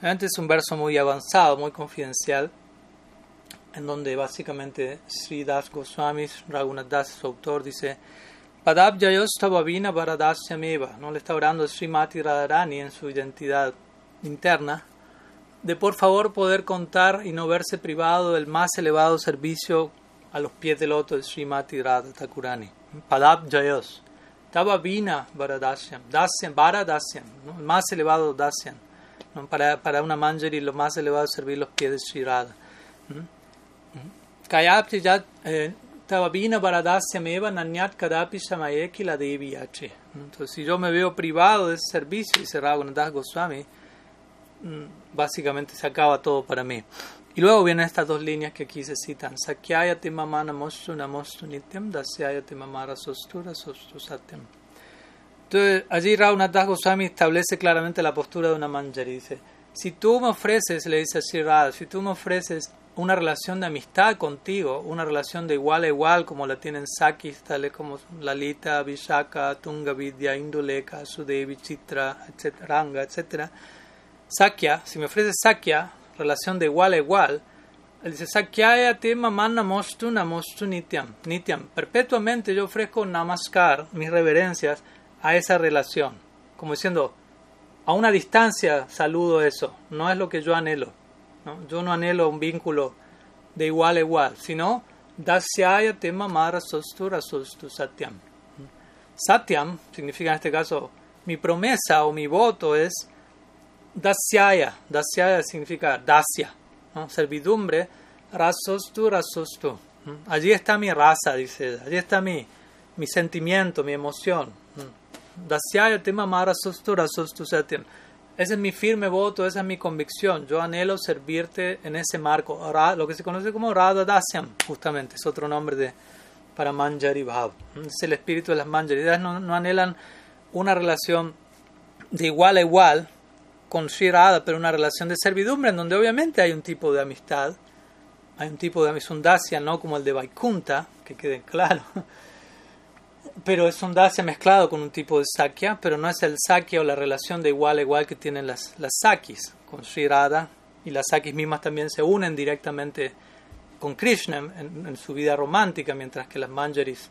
Realmente es un verso muy avanzado, muy confidencial, en donde básicamente Sri Das Goswami, Raghunath Das, su autor, dice Padabjayostava Varadasyameva, ¿no? Le está orando a Srimati Radharani en su identidad interna, de por favor poder contar y no verse privado del más elevado servicio a los pies del loto de Srimati Radha Thakurani. Padabjayos. Tava Vina Varadasyam, Dasyam, Varadasyam, ¿no? el más elevado Dasyam. ¿no? Para, para una manjari lo más elevado es servir los pies de Sri Radha. Kayapti ya Tavabina Varadasyameva Nanyat Kadapi Shamayeki la Devi Entonces, si yo me veo privado de ese servicio, dice Raghunath Goswami, básicamente se acaba todo para mí. Y luego vienen estas dos líneas que aquí se citan. Sakyayati mama namostu namostu nityam dasyayati mamara sostura sostu satyam. Entonces, allí Raghunath Goswami establece claramente la postura de una manjari. Dice, si tú me ofreces, le dice así Radha, si tú me ofreces una relación de amistad contigo, una relación de igual a igual como la tienen Sakis, tales como Lalita, Vishaka, Tunga Vidya, Induleka, Sudevi, Chitra, etc., Ranga, etc. Sakya, si me ofrece Sakya, relación de igual a igual, él dice Sakyaya te mamana mostu namostu nityam. Nityam. Perpetuamente yo ofrezco namaskar, mis reverencias, a esa relación. Como diciendo, a una distancia saludo eso, no es lo que yo anhelo. ¿No? Yo no anhelo un vínculo de igual a igual, sino dasyaya tema mara sostura sostu satyam. Satyam significa en este caso mi promesa o mi voto es dasyaya. Dasyaya significa dasya, ¿no? servidumbre, rasostu rasostu. Allí está mi raza, dice, allí está mi, mi sentimiento, mi emoción. Dasyaya tema mara sostu rasostu. Ese es mi firme voto, esa es mi convicción. Yo anhelo servirte en ese marco, lo que se conoce como Radha Dasyam, justamente, es otro nombre de, para Manjari Bhav. Es el espíritu de las Manjari. No, anhelan una relación de igual a igual con Sri pero una relación de servidumbre en donde obviamente hay un tipo de amistad, hay un tipo de amistad, no como el de Vaikunta, que quede claro pero es un dasya mezclado con un tipo de sakya, pero no es el sakya o la relación de igual a igual que tienen las, las sakis con Sri Radha. Y las sakis mismas también se unen directamente con Krishna en, su vida romántica, mientras que las manjaris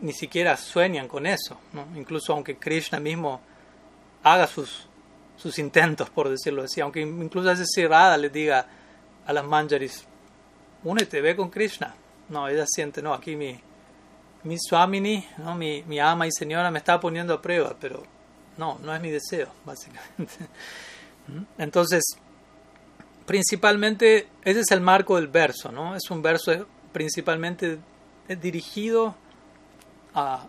ni siquiera sueñan con eso, ¿no? incluso aunque Krishna mismo haga sus, sus intentos, por decirlo así, aunque incluso a Sri Radha le diga a las manjaris, únete, ve con Krishna, no, ella siente, no, aquí mi mi Swamini, ¿no? mi, mi ama y señora me está poniendo a prueba, pero no, no es mi deseo, básicamente. ¿Mm? Entonces, principalmente, ese es el marco del verso, ¿no? Es un verso principalmente dirigido a,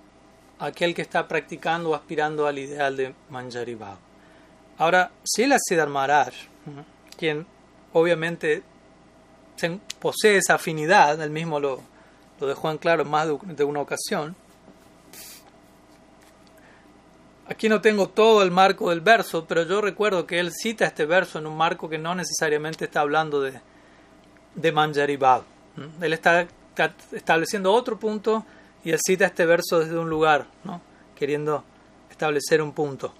aquel que está practicando o aspirando al ideal de Manjari Bhav. Ahora, Sila Siddhar Maharaj, quien obviamente posee esa afinidad, él mismo lo, lo dejó claro más de una ocasión. Aquí no tengo todo el marco del verso, pero yo recuerdo que él cita este verso en un marco que no necesariamente está hablando de, de Manjari Él está estableciendo otro punto y él cita este verso desde un lugar, ¿no? queriendo establecer un punto.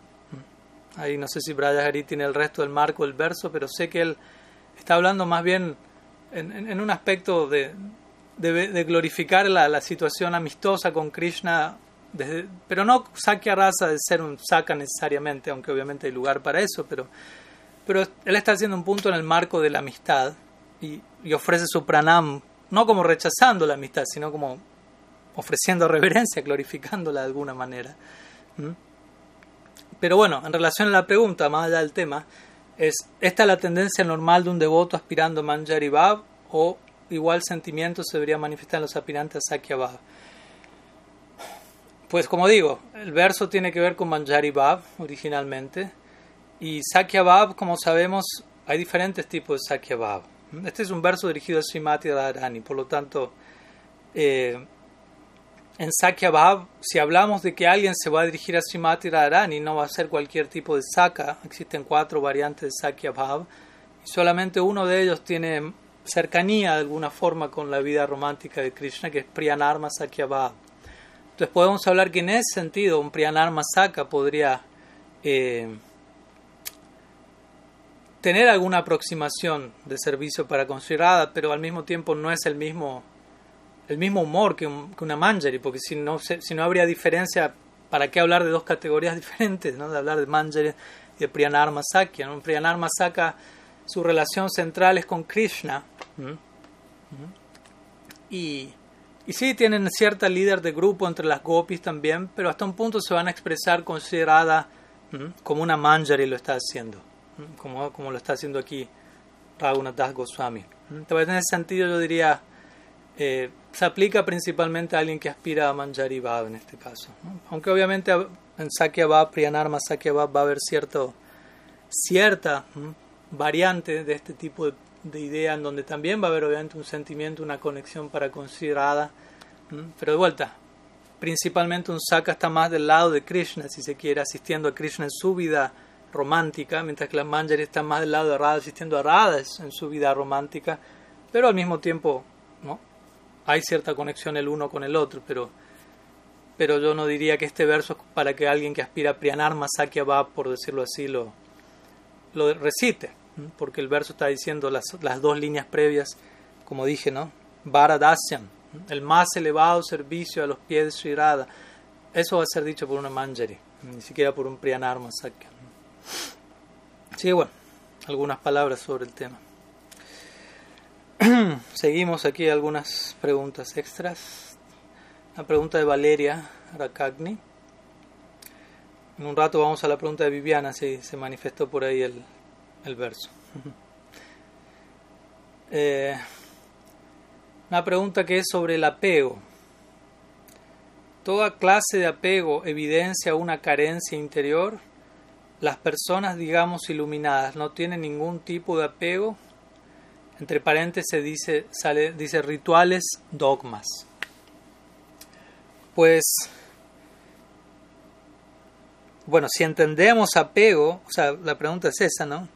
Ahí no sé si Brayagari tiene el resto del marco del verso, pero sé que él está hablando más bien en un aspecto de, de, glorificar la, la, situación amistosa con Krishna, pero no Sakya Rasa de ser un Saka necesariamente, aunque obviamente hay lugar para eso, pero, pero él está haciendo un punto en el marco de la amistad y, ofrece su pranam, no como rechazando la amistad, sino como ofreciendo reverencia, glorificándola de alguna manera. ¿Mm? Pero bueno, en relación a la pregunta, más allá del tema, es ¿esta es la tendencia normal de un devoto aspirando a Manjari Bhav o igual sentimiento se debería manifestar en los aspirantes a Sakya Bhav. Pues como digo, el verso tiene que ver con Manjari Bhav originalmente y Sakya Bhav, como sabemos, hay diferentes tipos de Sakya Bhav. Este es un verso dirigido a Srimati Radharani, por lo tanto, eh, en Sakya Bhav, si hablamos de que alguien se va a dirigir a Srimati Radharani, no va a ser cualquier tipo de Saka, existen cuatro variantes de Sakya Bhav, y solamente uno de ellos tiene cercanía de alguna forma con la vida romántica de Krishna, que es Priyanarma Sakyabha. Entonces podemos hablar que en ese sentido un Priyanarma Saka podría eh, tener alguna aproximación de servicio para considerada, pero al mismo tiempo no es el mismo el mismo humor que, una Manjari, porque si no, si no habría diferencia, ¿para qué hablar de dos categorías diferentes? ¿no? De hablar de Manjari y de Priyanarma Sakya. ¿no? Priyanarma Sakya, su relación central es con Krishna. Y, y sí, tienen cierta líder de grupo entre las gopis también, pero hasta un punto se van a expresar considerada como una Manjari lo está haciendo, como, como lo está haciendo aquí Raghunath Das Goswami. Entonces, en ese sentido yo diría, eh, se aplica principalmente a alguien que aspira a Manjari Bhav en este caso. Aunque obviamente en Sakya Bhav, Priyanarma Sakya Bhav va a haber cierto, cierta variante de este tipo de, idea en donde también va a haber obviamente un sentimiento, una conexión para considerada. Pero de vuelta, principalmente un Saka está más del lado de Krishna, si se quiere, asistiendo a Krishna en su vida romántica, mientras que la Manjari está más del lado de Radha, asistiendo a Radha en su vida romántica, pero al mismo tiempo, ¿no? hay cierta conexión el uno con el otro, pero, pero yo no diría que este verso es para que alguien que aspira a Priyanarma Sakya va, por decirlo así, lo, lo recite, porque el verso está diciendo las, las dos líneas previas, como dije, ¿no? Varadasyam, el más elevado servicio a los pies de Sri Radha. Eso va a ser dicho por una Manjari, ni siquiera por un Priyanarma Sakya. Sí, bueno, algunas palabras sobre el tema. Seguimos aquí algunas preguntas extras. La pregunta de Valeria Rakagni. En un rato vamos a la pregunta de Viviana, si se manifestó por ahí el, el verso. Eh, una pregunta que es sobre el apego. Toda clase de apego evidencia una carencia interior. Las personas, digamos, iluminadas no tienen ningún tipo de apego entre paréntesis dice, sale, dice rituales, dogmas. Pues, bueno, si entendemos apego, o sea, la pregunta es esa, ¿no?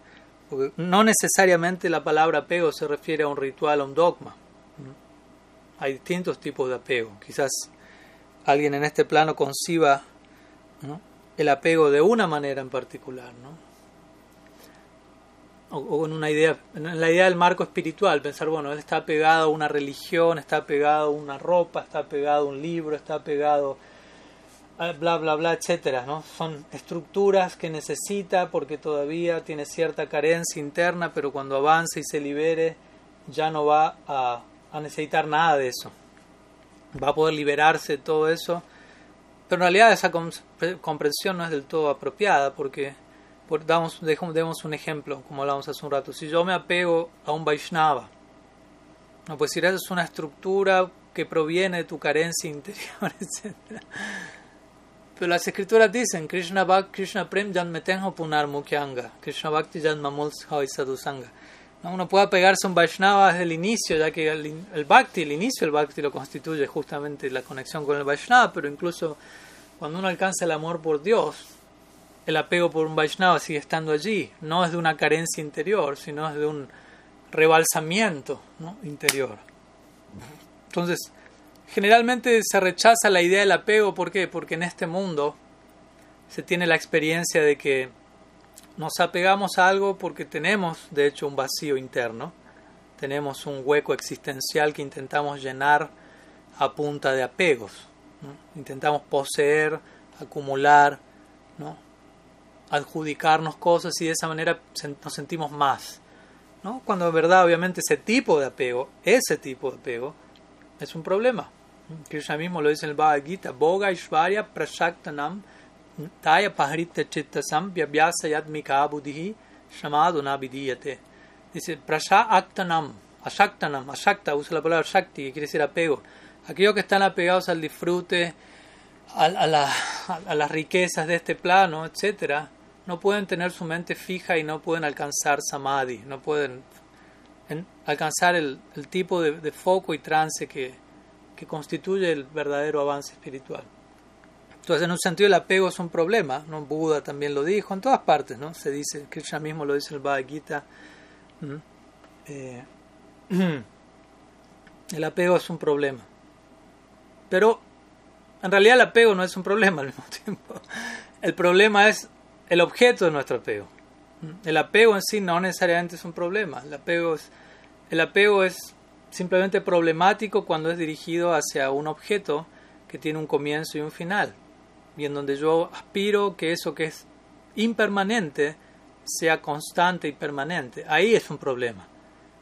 Porque no necesariamente la palabra apego se refiere a un ritual, a un dogma. Hay distintos tipos de apego. Quizás alguien en este plano conciba el apego de una manera en particular, ¿no? o, en una idea, en la idea del marco espiritual, pensar, bueno, él está pegado a una religión, está pegado a una ropa, está pegado a un libro, está pegado bla, bla, bla, etcétera, ¿no? Son estructuras que necesita porque todavía tiene cierta carencia interna, pero cuando avance y se libere ya no va a, necesitar nada de eso. Va a poder liberarse de todo eso, pero en realidad esa comprensión no es del todo apropiada porque damos, demos un ejemplo, como hablamos hace un rato. Si yo me apego a un Vaishnava, no, pues si es una estructura que proviene de tu carencia interior, etc. Pero las escrituras dicen, Krishna Bhakti, Krishna Prem Jan Metenho Punar Mukyanga, Krishna Bhakti Jan Mamul Sadhusanga. ¿No? Uno puede apegarse a un Vaishnava desde el inicio, ya que el, el Bhakti, el inicio del Bhakti lo constituye justamente la conexión con el Vaishnava, pero incluso cuando uno alcanza el amor por Dios, el apego por un Vaishnava sigue estando allí. No es de una carencia interior, sino es de un rebalsamiento interior. Entonces, generalmente se rechaza la idea del apego. ¿Por qué? Porque en este mundo se tiene la experiencia de que nos apegamos a algo porque tenemos, de hecho, un vacío interno. Tenemos un hueco existencial que intentamos llenar a punta de apegos. Intentamos poseer, acumular, ¿no? adjudicarnos cosas y de esa manera nos sentimos más. ¿no? Cuando en verdad, obviamente, ese tipo de apego, ese tipo de apego, es un problema. Krishna mismo lo dice en el Bhagavad Gita, Boga Ishvarya Prashaktanam Taya Pahrita Chittasam Vyabhyasa Yadmika Buddhi Shamaduna Vidiyate. Dice Prashaktanam, Ashaktanam, Ashakta, usa la palabra Shakti, que quiere decir apego. Aquellos que están apegados al disfrute, a, a, a las riquezas de este plano, etcétera, no pueden tener su mente fija y no pueden alcanzar samadhi, no pueden alcanzar el, tipo de, foco y trance que, que, constituye el verdadero avance espiritual. Entonces, en un sentido, el apego es un problema, ¿no? Buda también lo dijo, en todas partes, ¿no? Se dice, Krishna mismo lo dice en el Bhagavad Gita. Eh, el apego es un problema. Pero, en realidad, el apego no es un problema al mismo tiempo. El problema es el objeto de nuestro apego. El apego en sí no necesariamente es un problema. El apego es, el apego es simplemente problemático cuando es dirigido hacia un objeto que tiene un comienzo y un final. Y en donde yo aspiro que eso que es impermanente sea constante y permanente. Ahí es un problema.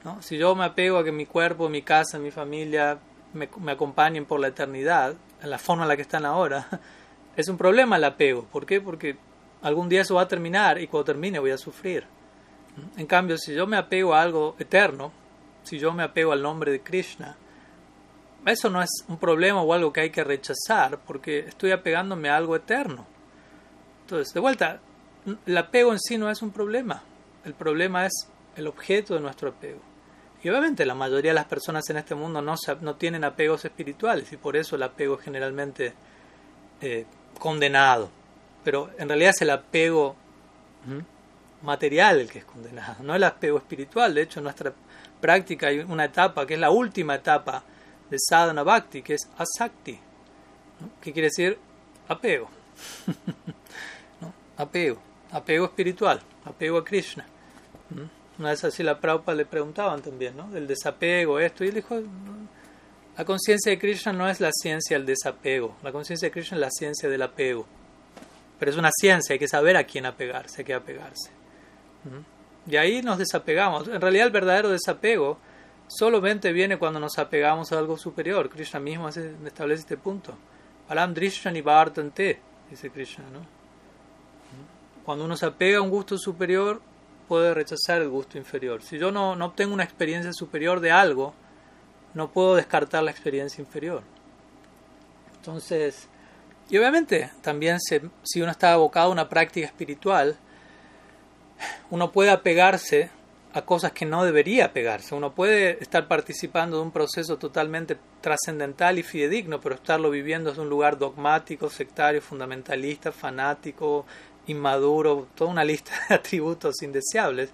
¿no? Si yo me apego a que mi cuerpo, mi casa, mi familia me, me acompañen por la eternidad, en la forma en la que están ahora, es un problema el apego. ¿Por qué? Porque algún día eso va a terminar y cuando termine voy a sufrir. En cambio, si yo me apego a algo eterno, si yo me apego al nombre de Krishna, eso no es un problema o algo que hay que rechazar, porque estoy apegándome a algo eterno. Entonces, de vuelta, el apego en sí no es un problema. El problema es el objeto de nuestro apego. Y obviamente la mayoría de las personas en este mundo no, no tienen apegos espirituales y por eso el apego es generalmente eh, condenado. Pero en realidad es el apego material el que es condenado, no el apego espiritual. De hecho, nuestra práctica hay una etapa que es la última etapa de sadhana bhakti, que es asakti, que quiere decir apego. Apego, apego espiritual, apego a Krishna. Una vez así la Prabhupada le preguntaban también, ¿no? Del desapego, esto, y él dijo, la conciencia de Krishna no es la ciencia del desapego, la conciencia de Krishna es la ciencia del apego. Pero es una ciencia, hay que saber a quién apegarse, a qué apegarse. Y ahí nos desapegamos. En realidad el verdadero desapego solamente viene cuando nos apegamos a algo superior. Krishna mismo establece este punto. Palam Drishan y Bhartante, dice Krishna. ¿no? Cuando uno se apega a un gusto superior, puede rechazar el gusto inferior. Si yo no, no obtengo una experiencia superior de algo, no puedo descartar la experiencia inferior. Entonces, y obviamente también si uno está abocado a una práctica espiritual, uno puede apegarse a cosas que no debería apegarse. Uno puede estar participando de un proceso totalmente trascendental y fidedigno, pero estarlo viviendo desde un lugar dogmático, sectario, fundamentalista, fanático, inmaduro, toda una lista de atributos indeseables.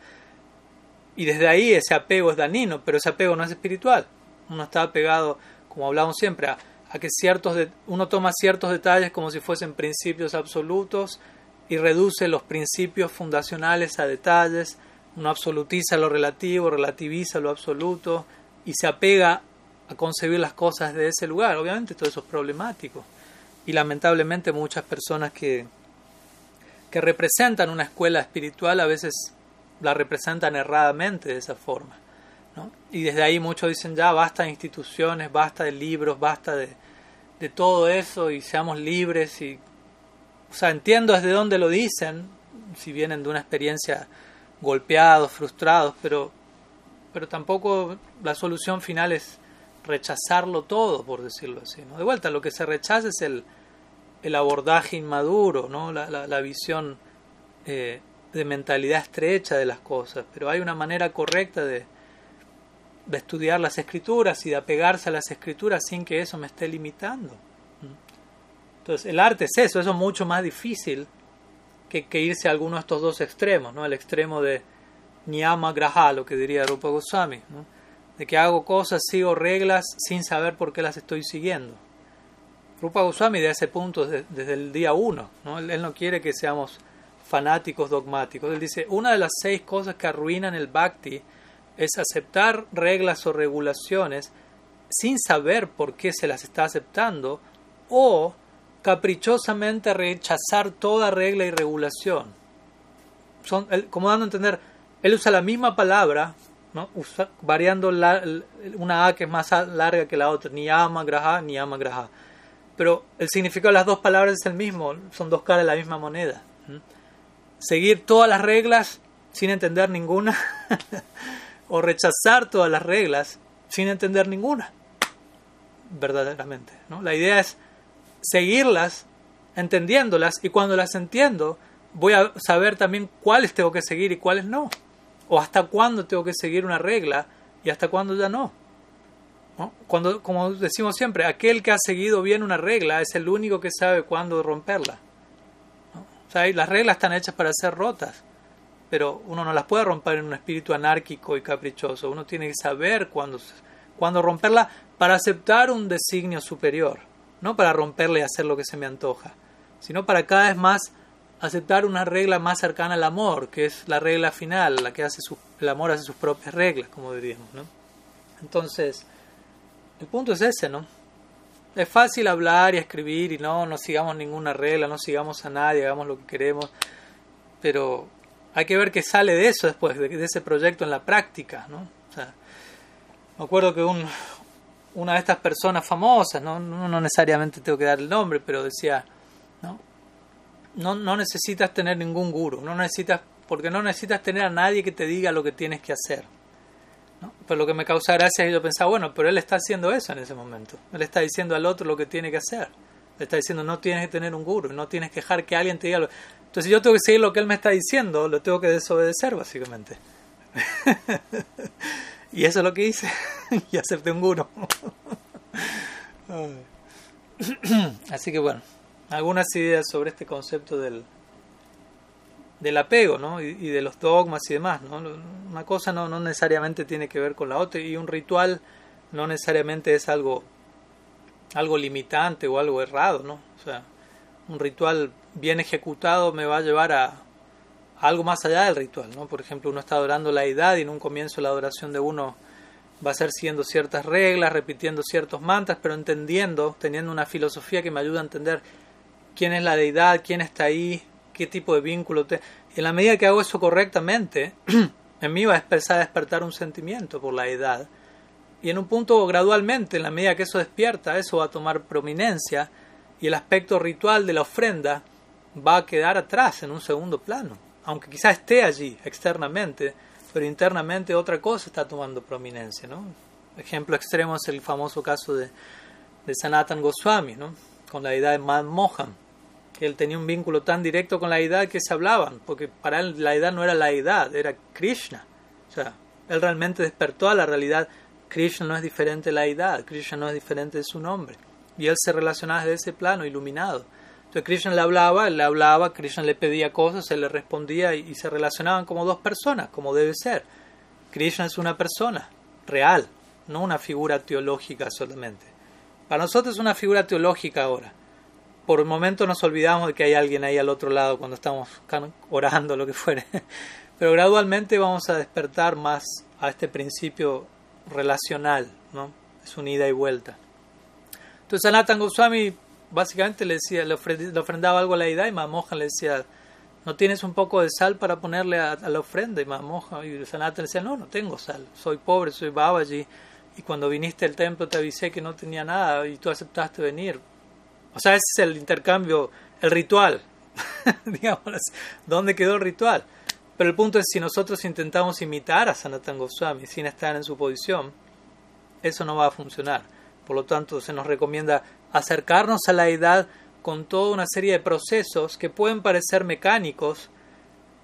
Y desde ahí ese apego es dañino, pero ese apego no es espiritual. Uno está apegado, como hablamos siempre, a, a que ciertos de, uno toma ciertos detalles como si fuesen principios absolutos y reduce los principios fundacionales a detalles, uno absolutiza lo relativo, relativiza lo absoluto y se apega a concebir las cosas de ese lugar. Obviamente todo eso es problemático y lamentablemente muchas personas que, que representan una escuela espiritual a veces la representan erradamente de esa forma. Y desde ahí muchos dicen ya basta de instituciones, basta de libros, basta de, de todo eso y seamos libres y o sea, entiendo desde dónde lo dicen, si vienen de una experiencia golpeados, frustrados, pero, pero tampoco la solución final es rechazarlo todo, por decirlo así. ¿no? De vuelta, lo que se rechaza es el, el abordaje inmaduro, ¿no? la, la, visión eh, de mentalidad estrecha de las cosas, pero hay una manera correcta de, de estudiar las escrituras y de apegarse a las escrituras sin que eso me esté limitando. Entonces, el arte es eso, eso es mucho más difícil que, que irse a alguno de estos dos extremos, ¿no? El extremo de Niyama Graha, lo que diría Rupa Goswami. De que hago cosas, sigo reglas sin saber por qué las estoy siguiendo. Rupa Goswami de ese punto desde, el día uno, ¿no? Él, él no quiere que seamos fanáticos dogmáticos. Él dice, una de las seis cosas que arruinan el bhakti es aceptar reglas o regulaciones sin saber por qué se las está aceptando o caprichosamente rechazar toda regla y regulación. Son, como dando a entender, él usa la misma palabra, ¿no? variando la, una A que es más larga que la otra, ni ama graha, ni ama graha. Pero el significado de las dos palabras es el mismo, son dos caras de la misma moneda. Seguir todas las reglas sin entender ninguna, o rechazar todas las reglas sin entender ninguna, verdaderamente. ¿no? La idea es seguirlas, entendiéndolas, y cuando las entiendo, voy a saber también cuáles tengo que seguir y cuáles no. O hasta cuándo tengo que seguir una regla y hasta cuándo ya no. Cuando, como decimos siempre, aquel que ha seguido bien una regla es el único que sabe cuándo romperla. Las reglas están hechas para ser rotas, pero uno no las puede romper en un espíritu anárquico y caprichoso. Uno tiene que saber cuándo, cuándo romperla para aceptar un designio superior no para romperle y hacer lo que se me antoja, sino para cada vez más aceptar una regla más cercana al amor, que es la regla final, la que hace su, el amor hace sus propias reglas, como diríamos, ¿no? Entonces, el punto es ese, ¿no? Es fácil hablar y escribir y no, no sigamos ninguna regla, no sigamos a nadie, hagamos lo que queremos, pero hay que ver qué sale de eso después, de, ese proyecto en la práctica, ¿no? O sea, me acuerdo que un, una de estas personas famosas, ¿no? no necesariamente tengo que dar el nombre, pero decía, ¿no? no, no necesitas tener ningún guru, no necesitas, porque no necesitas tener a nadie que te diga lo que tienes que hacer. ¿no? Pero lo que me causa gracia es que yo pensaba, bueno, pero él está haciendo eso en ese momento. Él está diciendo al otro lo que tiene que hacer. Le está diciendo, no tienes que tener un guru, no tienes que dejar que alguien te diga lo... Entonces yo tengo que seguir lo que él me está diciendo, lo tengo que desobedecer básicamente. y eso es lo que hice. y acepté un guru. Así que bueno algunas ideas sobre este concepto del, del apego ¿no? y, de los dogmas y demás. ¿no? Una cosa no, no, necesariamente tiene que ver con la otra y un ritual no necesariamente es algo, algo limitante o algo errado. ¿no? O sea, un ritual bien ejecutado me va a llevar a, algo más allá del ritual. ¿no? Por ejemplo, uno está adorando la edad y en un comienzo la adoración de uno va a ser siguiendo ciertas reglas, repitiendo ciertos mantras, pero entendiendo, teniendo una filosofía que me ayuda a entender quién es la deidad, quién está ahí, qué tipo de vínculo. Te... En la medida que hago eso correctamente, en mí va a empezar a despertar un sentimiento por la edad. Y en un punto gradualmente, en la medida que eso despierta, eso va a tomar prominencia y el aspecto ritual de la ofrenda va a quedar atrás en un segundo plano. Aunque quizás esté allí externamente, pero internamente otra cosa está tomando prominencia. ¿no? Ejemplo extremo es el famoso caso de, de Sanatan Goswami, ¿no? con la deidad de Manmohan él tenía un vínculo tan directo con la deidad que se hablaban, porque para él la deidad no era la deidad, era Krishna. O sea, él realmente despertó a la realidad. Krishna no es diferente de la deidad, Krishna no es diferente de su nombre. Y él se relacionaba desde ese plano, iluminado. Entonces Krishna le hablaba, él le hablaba, Krishna le pedía cosas, él le respondía y, se relacionaban como dos personas, como debe ser. Krishna es una persona real, no una figura teológica solamente. Para nosotros es una figura teológica ahora por un momento nos olvidamos de que hay alguien ahí al otro lado cuando estamos orando, lo que fuere. Pero gradualmente vamos a despertar más a este principio relacional, ¿no? Es un ida y vuelta. Entonces Sanatan Goswami básicamente le decía, le, ofrendaba algo a la ida y Mamohan le decía, ¿no tienes un poco de sal para ponerle a, la ofrenda? Y Mamohan y Sanatan le decía, no, no tengo sal, soy pobre, soy Babaji, y cuando viniste al templo te avisé que no tenía nada y tú aceptaste venir o sea, ese es el intercambio, el ritual. Digamos, ¿dónde quedó el ritual? Pero el punto es si nosotros intentamos imitar a Sanatan Goswami sin estar en su posición, eso no va a funcionar. Por lo tanto, se nos recomienda acercarnos a la edad con toda una serie de procesos que pueden parecer mecánicos,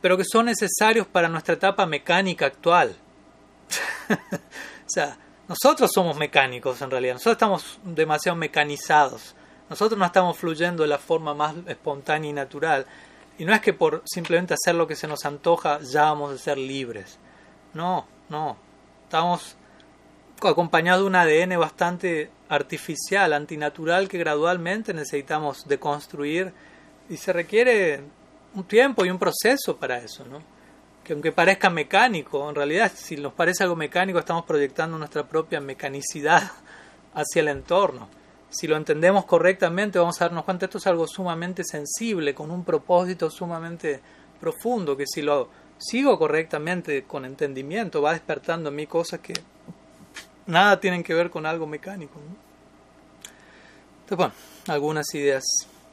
pero que son necesarios para nuestra etapa mecánica actual. o sea, nosotros somos mecánicos en realidad, nosotros estamos demasiado mecanizados nosotros no estamos fluyendo de la forma más espontánea y natural. Y no es que por simplemente hacer lo que se nos antoja ya vamos a ser libres. No, no. Estamos acompañados de un ADN bastante artificial, antinatural, que gradualmente necesitamos deconstruir y se requiere un tiempo y un proceso para eso, ¿no? Que aunque parezca mecánico, en realidad si nos parece algo mecánico estamos proyectando nuestra propia mecanicidad hacia el entorno si lo entendemos correctamente, vamos a darnos cuenta esto es algo sumamente sensible, con un propósito sumamente profundo, que si lo sigo correctamente con entendimiento, va despertando en mí cosas que nada tienen que ver con algo mecánico. Entonces, bueno, algunas ideas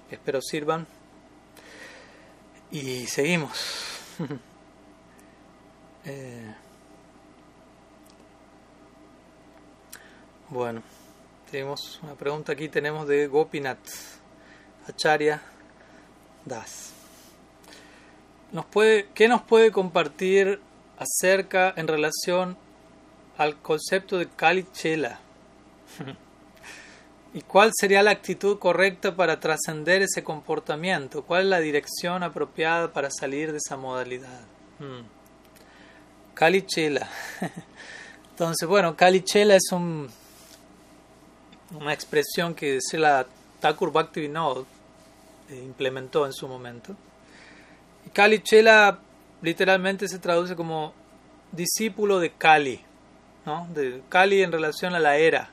que espero sirvan. Y seguimos. eh, bueno. Tenemos una pregunta aquí, tenemos de Gopinath Acharya Das. Nos puede, ¿Qué nos puede compartir acerca en relación al concepto de Kali Chela? ¿Y cuál sería la actitud correcta para trascender ese comportamiento? ¿Cuál es la dirección apropiada para salir de esa modalidad? Hmm. Kali Chela. Entonces, bueno, Kali Chela es un una expresión que la Thakur Bhaktivinoda eh, implementó en su momento. Kali Chela literalmente se traduce como discípulo de Kali, ¿no? De Kali en relación a la era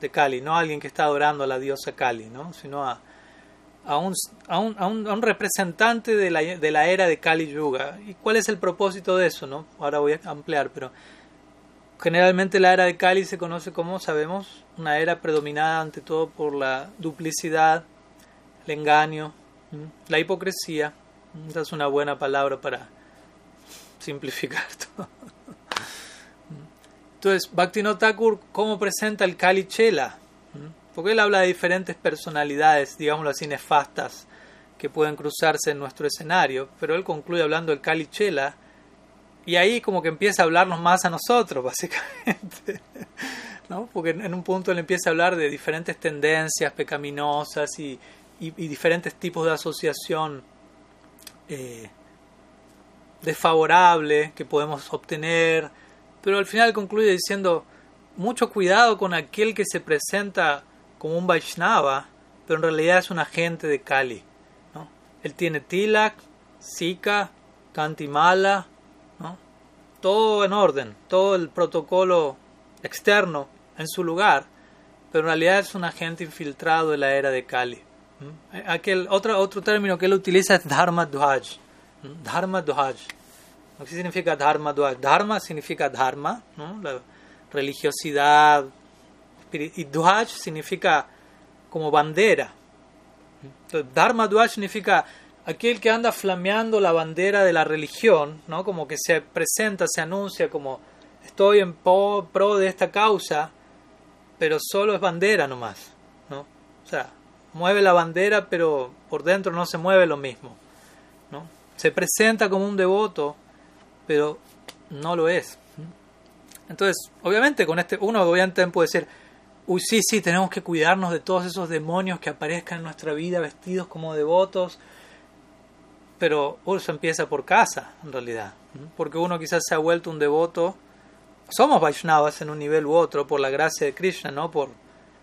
de Kali, no a alguien que está adorando a la diosa Kali, ¿no? sino a, a, un, a, un, a, un, representante de la, de la era de Kali Yuga. ¿Y cuál es el propósito de eso? ¿no? Ahora voy a ampliar, pero generalmente la era de Kali se conoce como, sabemos, una era predominada ante todo por la duplicidad, el engaño, la hipocresía. Esa es una buena palabra para simplificar todo. Entonces, Bhaktivinoda Thakur, ¿cómo presenta el Kali Chela? Porque él habla de diferentes personalidades, digámoslo así, nefastas, que pueden cruzarse en nuestro escenario, pero él concluye hablando del Kali Chela, y ahí como que empieza a hablarnos más a nosotros, básicamente. ¿no? Porque en un punto él empieza a hablar de diferentes tendencias pecaminosas y, y, diferentes tipos de asociación eh, desfavorable que podemos obtener, pero al final concluye diciendo mucho cuidado con aquel que se presenta como un Vaishnava, pero en realidad es un agente de Kali. ¿no? Él tiene Tilak, Sika, Kantimala, ¿no? todo en orden, todo el protocolo externo en su lugar, pero en realidad es un agente infiltrado de la era de Kali. Aquel otro, otro término que él utiliza es Dharma Dwaj. Dharma Dwaj. ¿Qué significa Dharma? Dharma significa Dharma, ¿no? la religiosidad. Y Dwaj significa como bandera. Entonces, Dharma Dwaj significa aquel que anda flameando la bandera de la religión, ¿no? como que se presenta, se anuncia como estoy en pro de esta causa, pero solo es bandera nomás. ¿no? O sea, mueve la bandera, pero por dentro no se mueve lo mismo. ¿no? Se presenta como un devoto, pero no lo es. Entonces, obviamente, con este, uno obviamente puede decir, uy, sí, sí, tenemos que cuidarnos de todos esos demonios que aparezcan en nuestra vida vestidos como devotos, pero eso empieza por casa, en realidad, porque uno quizás se ha vuelto un devoto, somos Vaishnavas en un nivel u otro por la gracia de Krishna, no por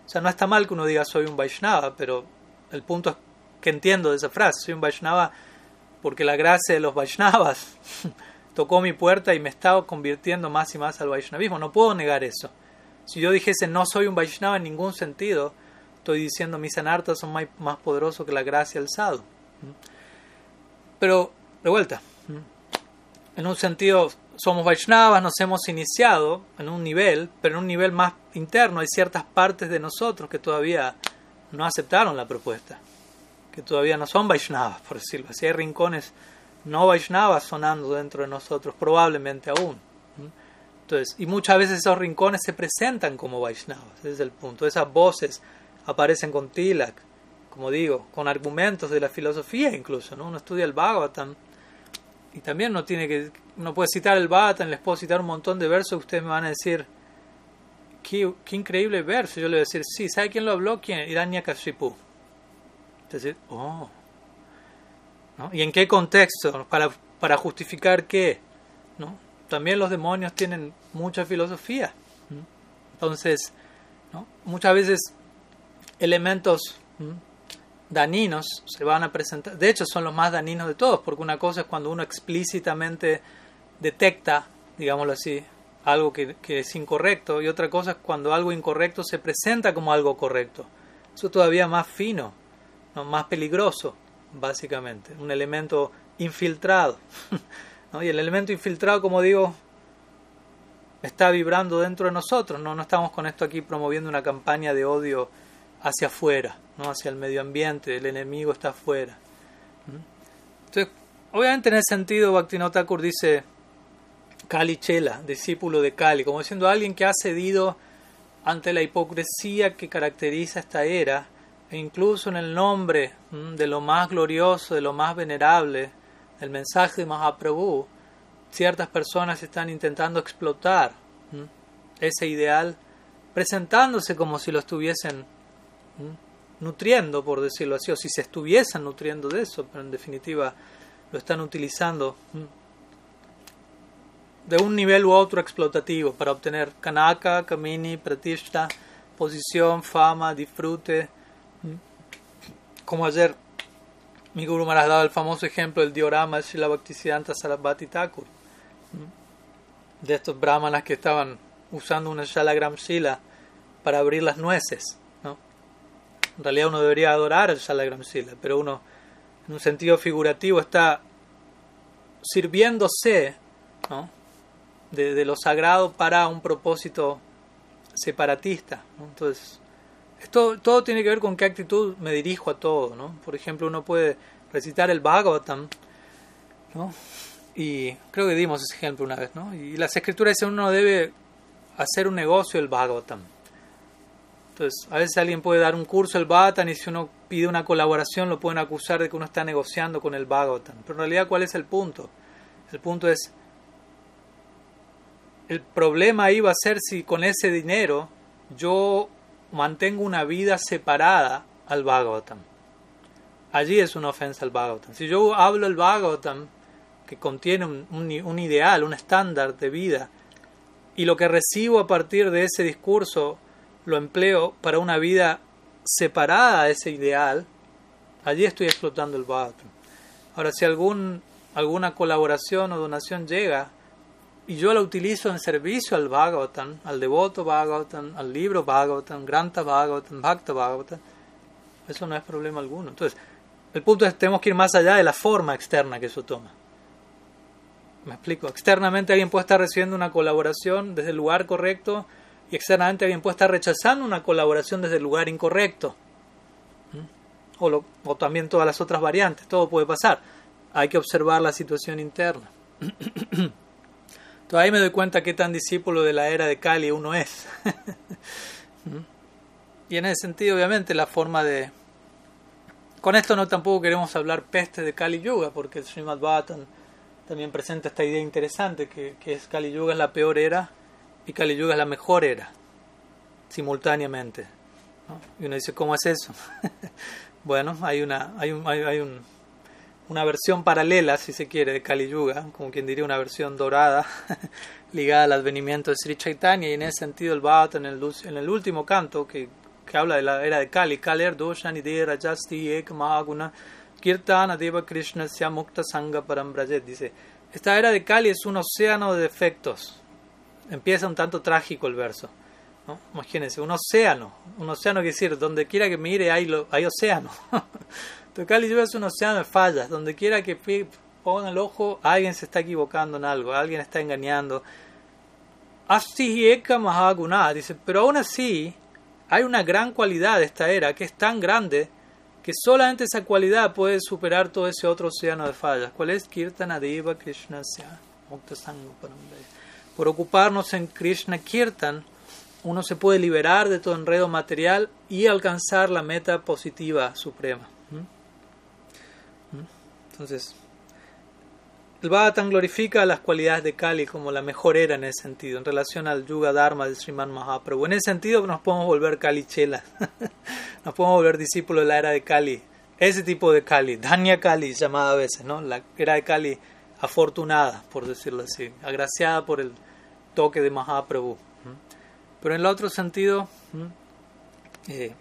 o sea, no está mal que uno diga soy un Vaishnava, pero el punto es que entiendo de esa frase, soy un Vaishnava porque la gracia de los Vaishnavas tocó mi puerta y me estaba convirtiendo más y más al Vaishnavismo. No puedo negar eso. Si yo dijese no soy un Vaishnava en ningún sentido, estoy diciendo mis anartas son más, poderosos que la gracia del sadhu. Pero, de vuelta, en un sentido somos Vaishnavas, nos hemos iniciado en un nivel, pero en un nivel más interno hay ciertas partes de nosotros que todavía no aceptaron la propuesta, que todavía no son Vaishnavas, por decirlo así. Hay rincones no Vaishnavas sonando dentro de nosotros, probablemente aún. Entonces, y muchas veces esos rincones se presentan como Vaishnavas, ese es el punto. Esas voces aparecen con Tilak, como digo, con argumentos de la filosofía incluso, ¿no? Uno estudia el Bhagavatam y también no tiene que no puede citar el Bhagavatam, les puedo citar un montón de versos, ustedes me van a decir qué, increíble verso. Yo le voy a decir, sí, ¿sabe quién lo habló? ¿Quién? Hiranyakashipu. Entonces, oh. ¿No? ¿Y en qué contexto? ¿Para, para justificar qué? ¿No? También los demonios tienen mucha filosofía. Entonces, ¿no? muchas veces elementos daninos se van a presentar, de hecho son los más daninos de todos, porque una cosa es cuando uno explícitamente detecta, digámoslo así, algo que, es incorrecto, y otra cosa es cuando algo incorrecto se presenta como algo correcto. Eso es todavía más fino, ¿no? más peligroso, básicamente, un elemento infiltrado. Y el elemento infiltrado, como digo, está vibrando dentro de nosotros, ¿no? no estamos con esto aquí promoviendo una campaña de odio hacia afuera, no hacia el medio ambiente, el enemigo está afuera. Entonces, obviamente en ese sentido, Bhaktivinoda Thakur dice Kali Chela, discípulo de Kali, como diciendo alguien que ha cedido ante la hipocresía que caracteriza esta era, e incluso en el nombre de lo más glorioso, de lo más venerable, del mensaje de Mahaprabhu, ciertas personas están intentando explotar ese ideal, presentándose como si lo estuviesen nutriendo, por decirlo así, o si se estuviesen nutriendo de eso, pero en definitiva lo están utilizando de un nivel u otro explotativo para obtener kanaka, kamini, pratishta, posición, fama, disfrute. Como ayer mi Guru ha dado el famoso ejemplo del diorama de Srila Bhaktisiddhanta Sarasvati Thakur. De estos brahmanas que estaban usando una Shalagram Shila para abrir las nueces. ¿no? En realidad uno debería adorar el Shalagram Shila, pero uno, en un sentido figurativo, está sirviéndose ¿no? de, lo sagrado para un propósito separatista. Entonces, esto, todo tiene que ver con qué actitud me dirijo a todo. ¿no? Por ejemplo, uno puede recitar el Bhagavatam, ¿no? y creo que dimos ese ejemplo una vez, ¿no? y las escrituras dicen uno debe hacer un negocio del Bhagavatam. Entonces, a veces alguien puede dar un curso del Bhagavatam y si uno pide una colaboración lo pueden acusar de que uno está negociando con el Bhagavatam. Pero en realidad, ¿cuál es el punto? El punto es, el problema va a ser si con ese dinero yo mantengo una vida separada al Bhagavatam. Allí es una ofensa al Bhagavatam. Si yo hablo el Bhagavatam, que contiene un, ideal, un estándar de vida, y lo que recibo a partir de ese discurso lo empleo para una vida separada de ese ideal, allí estoy explotando el Bhagavatam. Ahora, si algún, alguna colaboración o donación llega y yo la utilizo en servicio al Bhagavatam, al devoto Bhagavatam, al libro Bhagavatam, Granta Bhagavatam, Bhakta Bhagavatam, eso no es problema alguno. Entonces, el punto es que tenemos que ir más allá de la forma externa que eso toma. Me explico. Externamente alguien puede estar recibiendo una colaboración desde el lugar correcto y externamente alguien puede estar rechazando una colaboración desde el lugar incorrecto. O, lo, o también todas las otras variantes. Todo puede pasar. Hay que observar la situación interna. Entonces ahí me doy cuenta qué tan discípulo de la era de Kali uno es. y en ese sentido, obviamente, la forma de... Con esto no tampoco queremos hablar peste de Kali Yuga, porque Srimad Bhattan también presenta esta idea interesante que, que es Kali Yuga es la peor era y Kali Yuga es la mejor era, simultáneamente. ¿no? Y uno dice, ¿cómo es eso? bueno, hay una, hay un, hay, hay un, una versión paralela, si se quiere, de Kali Yuga, como quien diría una versión dorada, ligada al advenimiento de Sri Chaitanya, y en ese sentido el Bhat en el, en el último canto, que, que habla de la era de Kali, Kaler Doshan Ide Rajasti Ek Mahaguna Kirtana Deva Krishna Sya Mukta Sangha Param Brajet, dice, esta era de Kali es un océano de defectos. Empieza un tanto trágico el verso. ¿no? Imagínense, un océano, un océano quiere decir, donde quiera que mire hay, lo, hay océano. Entonces Kali Yuga es un océano de fallas, donde quiera que pongan el ojo, alguien se está equivocando en algo, alguien está engañando. Asti Eka Mahaguna, dice, pero aún así hay una gran cualidad de esta era que es tan grande que solamente esa cualidad puede superar todo ese otro océano de fallas. ¿Cuál es? Kirtana Deva Krishna Por ocuparnos en Krishna Kirtan, uno se puede liberar de todo enredo material y alcanzar la meta positiva suprema. Entonces, el Bhagavatam glorifica las cualidades de Kali como la mejor era en ese sentido, en relación al Yuga Dharma de Sriman Mahaprabhu. En ese sentido nos podemos volver Kali Chela, nos podemos volver discípulos de la era de Kali, ese tipo de Kali, Danya Kali llamada a veces, ¿no? la era de Kali afortunada, por decirlo así, agraciada por el toque de Mahaprabhu. Pero en el otro sentido, eh,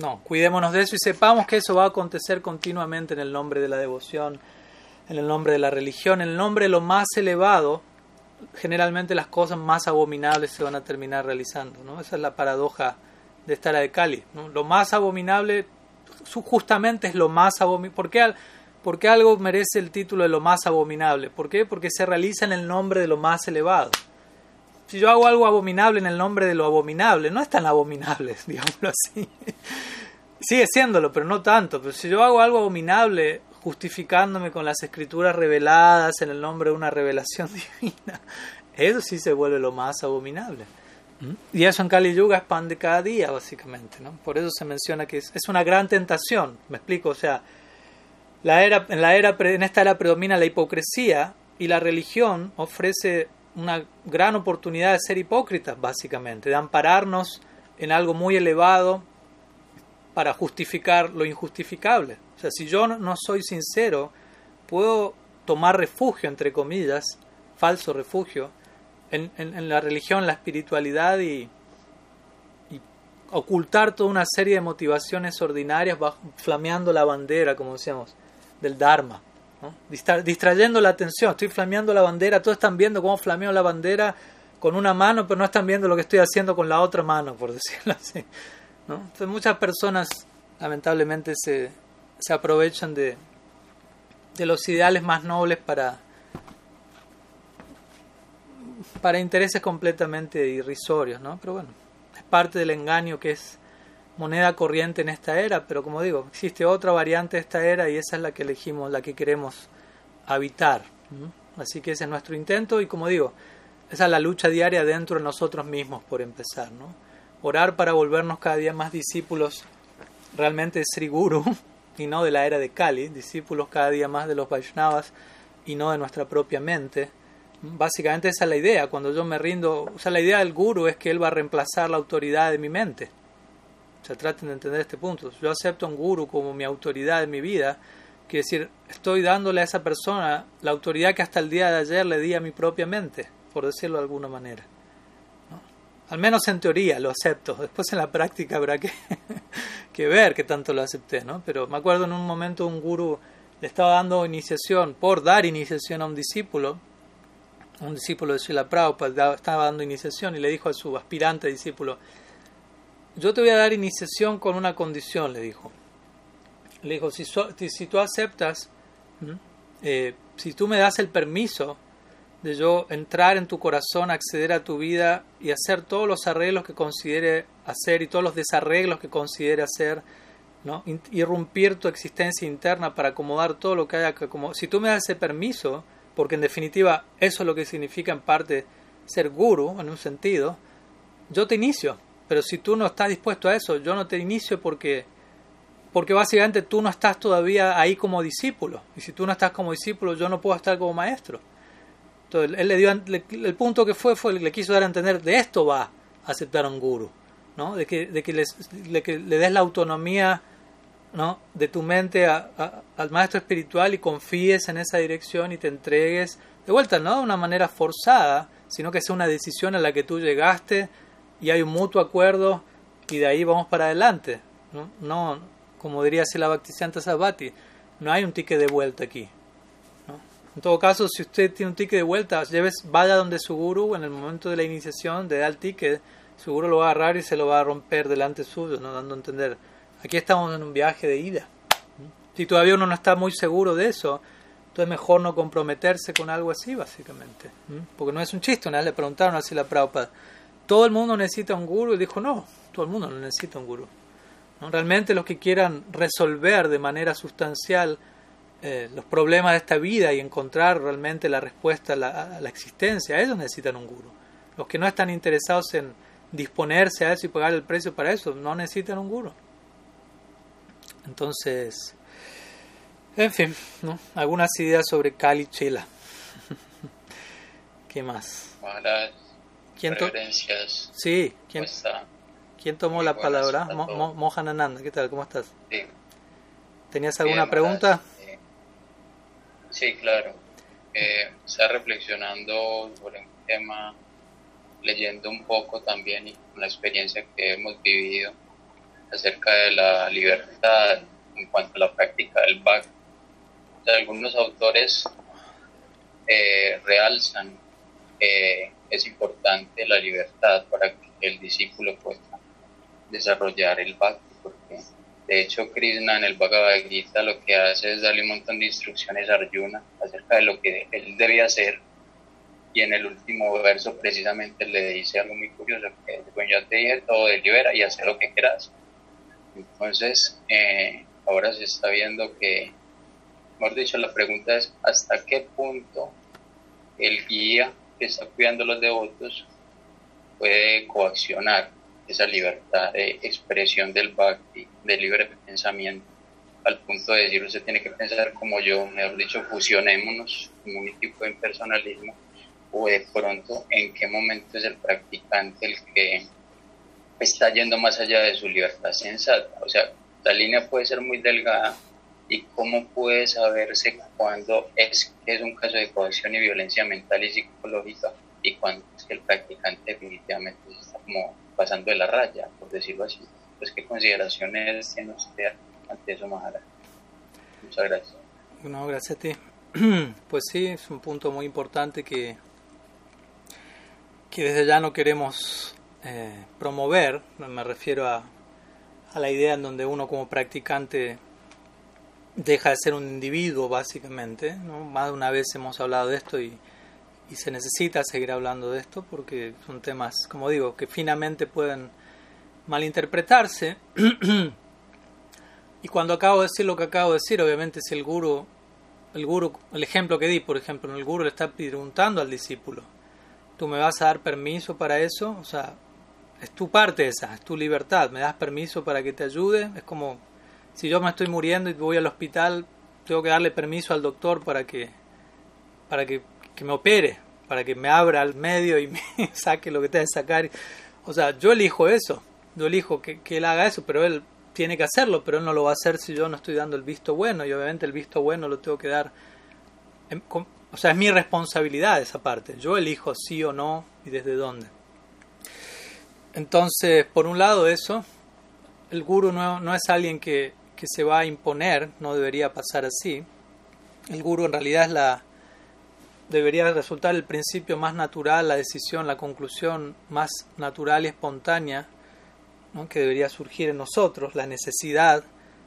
no, cuidémonos de eso y sepamos que eso va a acontecer continuamente en el nombre de la devoción en el nombre de la religión, en el nombre de lo más elevado, generalmente las cosas más abominables se van a terminar realizando. ¿no? Esa es la paradoja de esta era de Cali. Lo más abominable justamente es lo más abominable. ¿Por qué, ¿Por qué algo merece el título de lo más abominable? ¿Por qué? Porque se realiza en el nombre de lo más elevado. Si yo hago algo abominable en el nombre de lo abominable, no es tan abominable, digámoslo así. Sigue siéndolo, pero no tanto. Pero si yo hago algo abominable justificándome con las escrituras reveladas en el nombre de una revelación divina, eso sí se vuelve lo más abominable. Y eso en Kali Yuga es pan de cada día, básicamente. ¿no? Por eso se menciona que es, es, una gran tentación. Me explico, o sea, la era, en, la era, en esta era predomina la hipocresía y la religión ofrece una gran oportunidad de ser hipócritas, básicamente, de ampararnos en algo muy elevado para justificar lo injustificable. O sea, si yo no soy sincero, puedo tomar refugio, entre comillas, falso refugio, en, en, la religión, la espiritualidad y, y, ocultar toda una serie de motivaciones ordinarias bajo, flameando la bandera, como decíamos, del Dharma. distrayendo la atención, estoy flameando la bandera, todos están viendo cómo flameo la bandera con una mano, pero no están viendo lo que estoy haciendo con la otra mano, por decirlo así. Entonces muchas personas lamentablemente se, se aprovechan de, de los ideales más nobles para, para intereses completamente irrisorios, ¿no? Pero bueno, es parte del engaño que es moneda corriente en esta era, pero como digo, existe otra variante de esta era y esa es la que elegimos, la que queremos habitar. Así que ese es nuestro intento y como digo, esa es la lucha diaria dentro de nosotros mismos por empezar, ¿no? Orar para volvernos cada día más discípulos realmente de Sri Guru y no de la era de Kali, discípulos cada día más de los Vaishnavas y no de nuestra propia mente Básicamente esa es la idea. Cuando yo me rindo, o sea, la idea del guru es que él va a reemplazar la autoridad de mi mente. O sea, traten de entender este punto. Yo acepto a un guru como mi autoridad en mi vida. Quiere decir, estoy dándole a esa persona la autoridad que hasta el día de ayer le di a mi propia mente, por decirlo de alguna manera. Al menos en teoría lo acepto. Después en la práctica habrá que, que ver qué tanto lo acepté, ¿no? Pero me acuerdo en un momento un guru le estaba dando iniciación, por dar iniciación a un discípulo, un discípulo de Srila Prabhupada estaba dando iniciación y le dijo a su aspirante discípulo, yo te voy a dar iniciación con una condición, le dijo. Le dijo, si, si tú aceptas, eh, si tú me das el permiso de yo entrar en tu corazón, acceder a tu vida y hacer todos los arreglos que considere hacer y todos los desarreglos que considere hacer, ¿no? irrumpir tu existencia interna para acomodar todo lo que haya que acomodar. Si tú me das ese permiso, porque en definitiva eso es lo que significa en parte ser guru, en un sentido, yo te inicio, pero si tú no estás dispuesto a eso, yo no te inicio porque, porque básicamente tú no estás todavía ahí como discípulo, y si tú no estás como discípulo, yo no puedo estar como maestro. Entonces, él le dio, el punto que fue, fue, le quiso dar a entender, de esto va a aceptar a un guru, ¿no? de que, de que, de que le des la autonomía ¿no? de tu mente al maestro espiritual y confíes en esa dirección y te entregues de vuelta, no de una manera forzada, sino que sea una decisión a la que tú llegaste y hay un mutuo acuerdo y de ahí vamos para adelante. No, no como diría la Bhaktisiddhanta Sabati, no hay un ticket de vuelta aquí. En todo caso, si usted tiene un ticket de vuelta, lleves, vaya donde su guru en el momento de la iniciación, de dar el ticket, su guru lo va a agarrar y se lo va a romper delante suyo, ¿no? dando a entender Aquí estamos en un viaje de ida. Si todavía uno no está muy seguro de eso, entonces mejor no comprometerse con algo así, básicamente. Porque no es un chiste, le preguntaron así a la Prabhupada, ¿todo el mundo necesita un guru? Y dijo, no, todo el mundo no necesita un guru. ¿No? Realmente los que quieran resolver de manera sustancial eh, los problemas de esta vida y encontrar realmente la respuesta a la, a la existencia, ellos necesitan un guru. Los que no están interesados en disponerse a eso y pagar el precio para eso, no necesitan un guru. Entonces, en fin, ¿no? algunas ideas sobre Cali Chela. ¿Qué más? ¿Quién sí, ¿quién, ¿quién tomó la palabra? Mo Mohanananda, ¿qué tal? ¿Cómo estás? Sí. ¿Tenías alguna pregunta? Sí, claro. Eh, está reflexionando sobre un tema, leyendo un poco también y con la experiencia que hemos vivido acerca de la libertad en cuanto a la práctica del bhakti. algunos autores eh, realzan que es importante la libertad para que el discípulo pueda desarrollar el bhakti, porque de hecho Krishna en el Bhagavad Gita lo que hace es darle un montón de instrucciones a Arjuna acerca de lo que él debía hacer y en el último verso precisamente le dice algo muy curioso, que bueno, ya te dije todo, delibera y hacer lo que quieras. Entonces, eh, ahora se está viendo que, mejor dicho, la pregunta es hasta qué punto el guía que está cuidando a los devotos puede coaccionar esa libertad de expresión del bhakti, de libre pensamiento, al punto de decir, usted tiene que pensar como yo, mejor dicho, fusionémonos como un tipo de impersonalismo, o de pronto en qué momento es el practicante el que está yendo más allá de su libertad sensata. O sea, la línea puede ser muy delgada y cómo puede saberse cuando es que es un caso de coacción y violencia mental y psicológica y cuando es que el practicante definitivamente está como pasando de la raya, por decirlo así. Pues qué consideraciones tiene usted ante eso, Mahara. Muchas gracias. No, gracias a ti. Pues sí, es un punto muy importante que, que desde ya no queremos eh, promover. Me refiero a, a la idea en donde uno como practicante deja de ser un individuo básicamente. ¿no? Más de una vez hemos hablado de esto y, y, se necesita seguir hablando de esto porque son temas, como digo, que finamente pueden malinterpretarse. y cuando acabo de decir lo que acabo de decir, obviamente si el guru, el guru, el ejemplo que di, por ejemplo, el guru le está preguntando al discípulo, ¿tú me vas a dar permiso para eso? O sea, es tu parte esa, es tu libertad, me das permiso para que te ayude, es como si yo me estoy muriendo y voy al hospital, tengo que darle permiso al doctor para que para que, que me opere, para que me abra al medio y me saque lo que tenga que sacar. O sea, yo elijo eso, yo elijo que, que él haga eso, pero él tiene que hacerlo, pero él no lo va a hacer si yo no estoy dando el visto bueno, y obviamente el visto bueno lo tengo que dar. O sea, es mi responsabilidad esa parte. Yo elijo sí o no y desde dónde. Entonces, por un lado eso, el guru no, no es alguien que, que, se va a imponer, no debería pasar así. El guru en realidad es la debería resultar el principio más natural, la decisión, la conclusión más natural y espontánea ¿no? que debería surgir en nosotros, la necesidad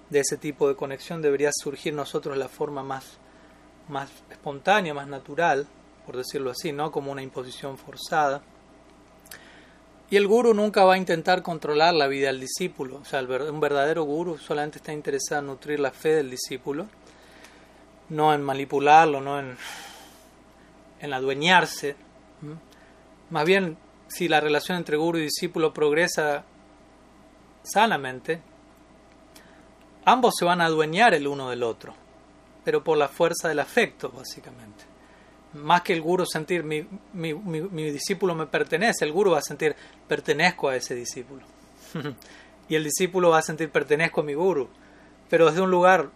de ese tipo de conexión debería surgir en nosotros la forma más, más espontánea, más natural, por decirlo así, no como una imposición forzada. Y el guru nunca va a intentar controlar la vida del discípulo. O sea, un verdadero guru solamente está interesado en nutrir la fe del discípulo, no en manipularlo, no en, en adueñarse. Más bien, si la relación entre guru y discípulo progresa sanamente, ambos se van a adueñar el uno del otro, pero por la fuerza del afecto, básicamente más que el guru sentir mi, mi, mi, discípulo me pertenece, el guru va a sentir pertenezco a ese discípulo. y el discípulo va a sentir pertenezco a mi guru, pero desde un lugar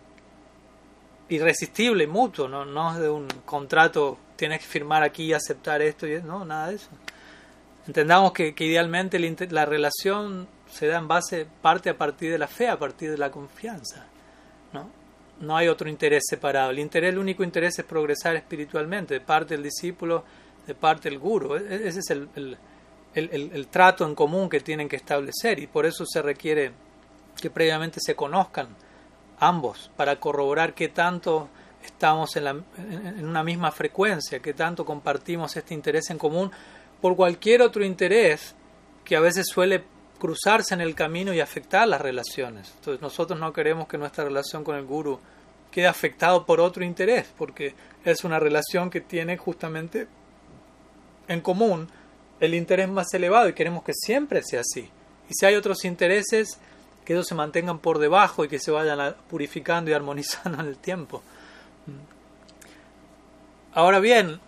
irresistible mutuo, no, no es de un contrato, tienes que firmar aquí y aceptar esto, y no, nada de eso. Entendamos que, que idealmente la relación se da en base, parte a partir de la fe, a partir de la confianza. ¿no? no hay otro interés separado. El interés, el único interés es progresar espiritualmente, de parte del discípulo, de parte del guru. E-, e-, ese es el, el, el, el, trato en común que tienen que establecer y por eso se requiere que previamente se conozcan ambos para corroborar qué tanto estamos en, la, en una misma frecuencia, qué tanto compartimos este interés en común por cualquier otro interés que a veces suele cruzarse en el camino y afectar las relaciones. Entonces nosotros no queremos que nuestra relación con el guru quede afectado por otro interés, porque es una relación que tiene justamente en común el interés más elevado y queremos que siempre sea así. Y si hay otros intereses, que ellos se mantengan por debajo y que se vayan purificando y armonizando en el tiempo. Ahora bien,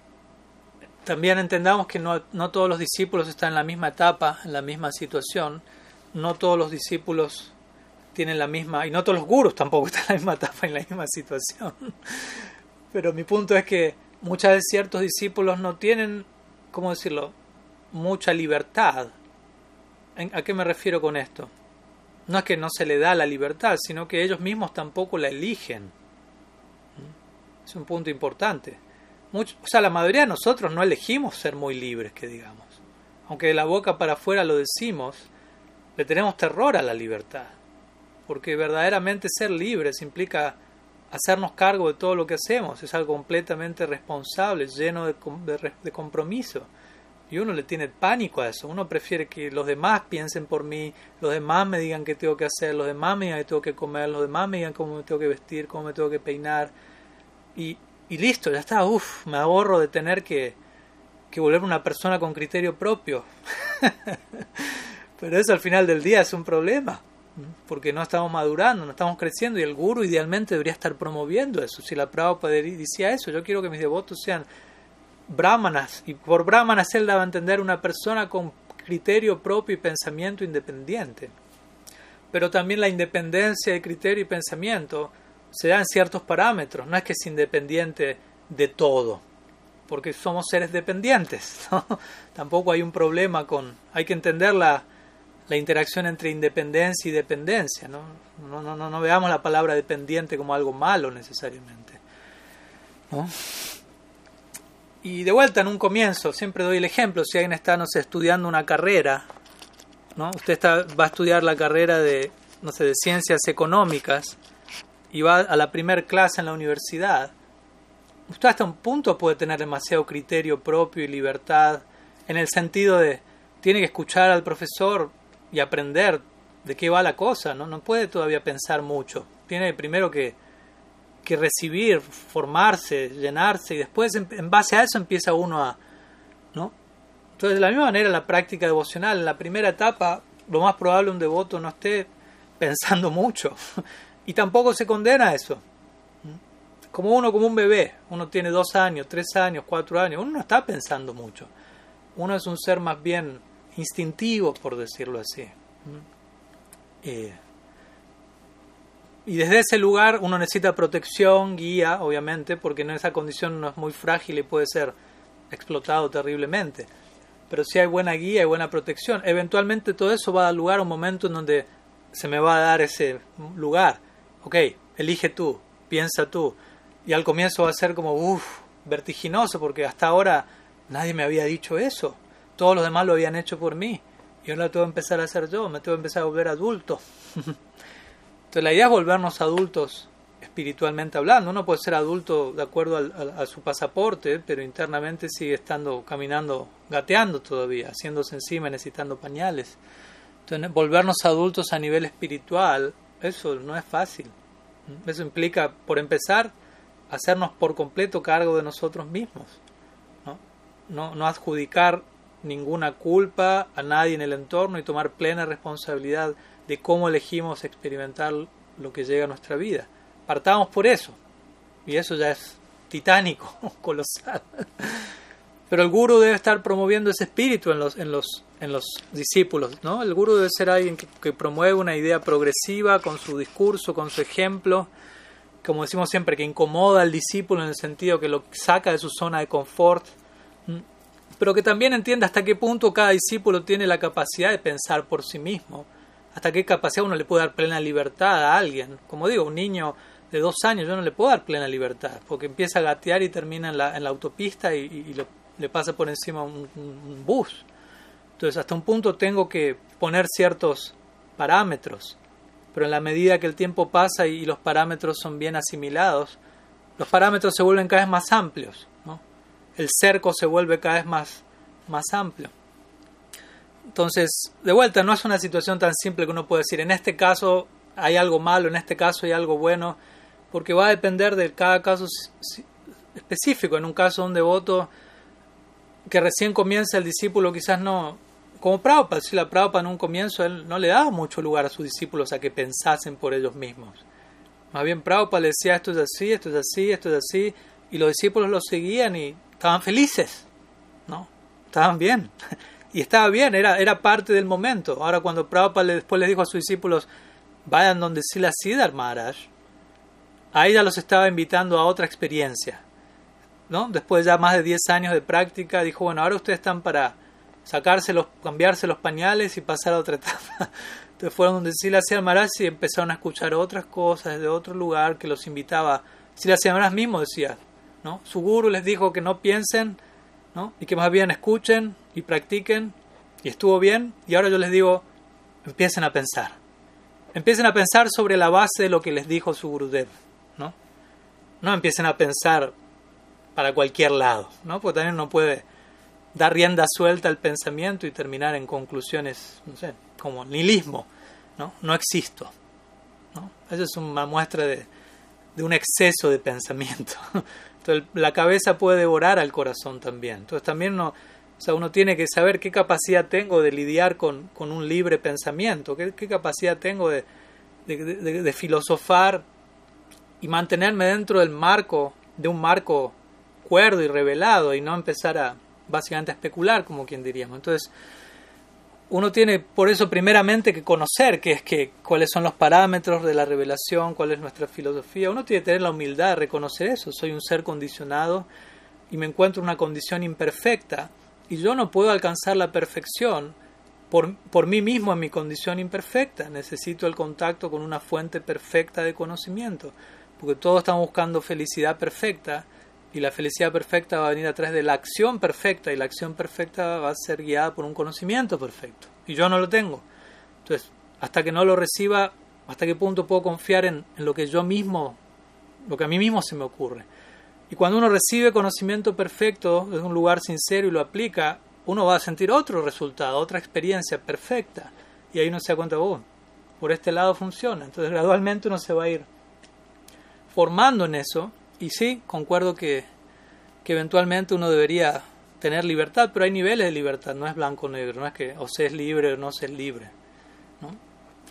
también entendamos que no, todos los discípulos están en la misma etapa, en la misma situación. No todos los discípulos tienen la misma, y no todos los gurus tampoco están en la misma etapa, en la misma situación. Pero mi punto es que muchas veces ciertos discípulos no tienen, ¿cómo decirlo?, mucha libertad. ¿A qué me refiero con esto? No es que no se le da la libertad, sino que ellos mismos tampoco la eligen. Es un punto importante o sea, la mayoría de nosotros no elegimos ser muy libres, que digamos. Aunque de la boca para afuera lo decimos, le tenemos terror a la libertad. Porque verdaderamente ser libres implica hacernos cargo de todo lo que hacemos. Es algo completamente responsable, lleno de, de, de compromiso. Y uno le tiene pánico a eso. Uno prefiere que los demás piensen por mí, los demás me digan qué tengo que hacer, los demás me digan qué tengo que comer, los demás me digan cómo me tengo que vestir, cómo me tengo que peinar. Y, y listo, ya está, uff, me ahorro de tener que, que volver una persona con criterio propio. Pero eso al final del día es un problema, porque no estamos madurando, no estamos creciendo y el guru idealmente debería estar promoviendo eso. Si la Prabhupada decía eso, yo quiero que mis devotos sean brahmanas, y por brahmanas él daba a entender una persona con criterio propio y pensamiento independiente. Pero también la independencia de criterio y pensamiento se dan ciertos parámetros, no es que es independiente de todo, porque somos seres dependientes. ¿no? Tampoco hay un problema con... Hay que entender la, la interacción entre independencia y dependencia. ¿no? No, no, no, no veamos la palabra dependiente como algo malo necesariamente. Y de vuelta en un comienzo, siempre doy el ejemplo, si alguien está, no sé, estudiando una carrera, ¿no? Usted está, va a estudiar la carrera de, no sé, de ciencias económicas y va a la primera clase en la universidad. Usted hasta un punto puede tener demasiado criterio propio y libertad en el sentido de tiene que escuchar al profesor y aprender de qué va la cosa, ¿no? No puede todavía pensar mucho. Tiene primero que que recibir, formarse, llenarse y después en, base a eso empieza uno a... ¿no? Entonces de la misma manera la práctica devocional, en la primera etapa lo más probable un devoto no esté pensando mucho y tampoco se condena a eso. Como uno, como un bebé, uno tiene dos años, tres años, cuatro años, uno no está pensando mucho. Uno es un ser más bien instintivo, por decirlo así. Eh, y desde ese lugar uno necesita protección, guía, obviamente, porque en esa condición no es muy frágil y puede ser explotado terriblemente. Pero si hay buena guía y buena protección, eventualmente todo eso va a dar lugar a un momento en donde se me va a dar ese lugar. Ok, elige tú, piensa tú. Y al comienzo va a ser como, uff, vertiginoso, porque hasta ahora nadie me había dicho eso. Todos los demás lo habían hecho por mí. Y ahora tengo que empezar a hacer yo, me tengo que empezar a volver adulto. Entonces la idea es volvernos adultos espiritualmente hablando. Uno puede ser adulto de acuerdo a, su pasaporte, pero internamente sigue estando caminando, gateando todavía, haciéndose encima, necesitando pañales. Entonces volvernos adultos a nivel espiritual, eso no es fácil. Eso implica, por empezar, hacernos por completo cargo de nosotros mismos. No, no, no adjudicar ninguna culpa a nadie en el entorno y tomar plena responsabilidad de cómo elegimos experimentar lo que llega a nuestra vida. Partamos por eso. Y eso ya es titánico, colosal. Pero el guru debe estar promoviendo ese espíritu en los, en los, en los discípulos. ¿no? El guru debe ser alguien que, promueve una idea progresiva con su discurso, con su ejemplo, como decimos siempre, que incomoda al discípulo en el sentido que lo saca de su zona de confort, pero que también entienda hasta qué punto cada discípulo tiene la capacidad de pensar por sí mismo hasta qué capacidad uno le puede dar plena libertad a alguien. Como digo, un niño de dos años yo no le puedo dar plena libertad, porque empieza a gatear y termina en la, en la autopista y, le pasa por encima un, bus. Entonces, hasta un punto tengo que poner ciertos parámetros, pero en la medida que el tiempo pasa y, los parámetros son bien asimilados, los parámetros se vuelven cada vez más amplios, ¿no? el cerco se vuelve cada vez más, más amplio. Entonces, de vuelta, no es una situación tan simple que uno puede decir, en este caso hay algo malo, en este caso hay algo bueno, porque va a depender de cada caso específico. En un caso un devoto que recién comienza el discípulo, quizás no, como Prabhupada, si la Prabhupada en un comienzo él no le daba mucho lugar a sus discípulos a que pensasen por ellos mismos. Más bien Prabhupada le decía esto es así, esto es así, esto es así, y los discípulos lo seguían y estaban felices, ¿no? Estaban bien. Y estaba bien, era, era parte del momento. Ahora cuando Prabhupada después les dijo a sus discípulos, vayan donde Sila Siddhar Maharaj, ahí ya los estaba invitando a otra experiencia. ¿No? Después de ya más de 10 años de práctica, dijo, bueno, ahora ustedes están para sacarse los, cambiarse los pañales y pasar a otra etapa. Entonces fueron donde Sila Maharaj y empezaron a escuchar otras cosas de otro lugar que los invitaba. Sila Maharaj mismo decía, ¿no? Su guru les dijo que no piensen ¿no? y que más bien escuchen y practiquen y estuvo bien y ahora yo les digo, empiecen a pensar. Empiecen a pensar sobre la base de lo que les dijo su Gurudev, ¿no? No empiecen a pensar para cualquier lado, ¿no? Porque también no puede dar rienda suelta al pensamiento y terminar en conclusiones, no sé, como nihilismo, ¿no? No existo, ¿no? Esa es una muestra de, de un exceso de pensamiento. Entonces la cabeza puede devorar al corazón también. Entonces también no, o sea, uno tiene que saber qué capacidad tengo de lidiar con, con un libre pensamiento, qué, qué capacidad tengo de, de, de, filosofar y mantenerme dentro del marco, de un marco y revelado y no empezar a básicamente a especular, como quien diríamos. Entonces, uno tiene por eso primeramente que conocer qué es que, cuáles son los parámetros de la revelación, cuál es nuestra filosofía. Uno tiene que tener la humildad de reconocer eso. Soy un ser condicionado y me encuentro en una condición imperfecta y yo no puedo alcanzar la perfección por, por mí mismo en mi condición imperfecta. Necesito el contacto con una fuente perfecta de conocimiento, porque todos estamos buscando felicidad perfecta y la felicidad perfecta va a venir a de la acción perfecta y la acción perfecta va a ser guiada por un conocimiento perfecto y yo no lo tengo. Entonces, hasta que no lo reciba, hasta qué punto puedo confiar en, en lo que yo mismo, lo que a mí mismo se me ocurre. Y cuando uno recibe conocimiento perfecto desde un lugar sincero y lo aplica, uno va a sentir otro resultado, otra experiencia perfecta. Y ahí uno se da cuenta, oh, por este lado funciona. Entonces gradualmente uno se va a ir formando en eso. Y sí, concuerdo que, que eventualmente uno debería tener libertad, pero hay niveles de libertad, no es blanco o negro, no es que o se es libre o no se es libre. ¿no?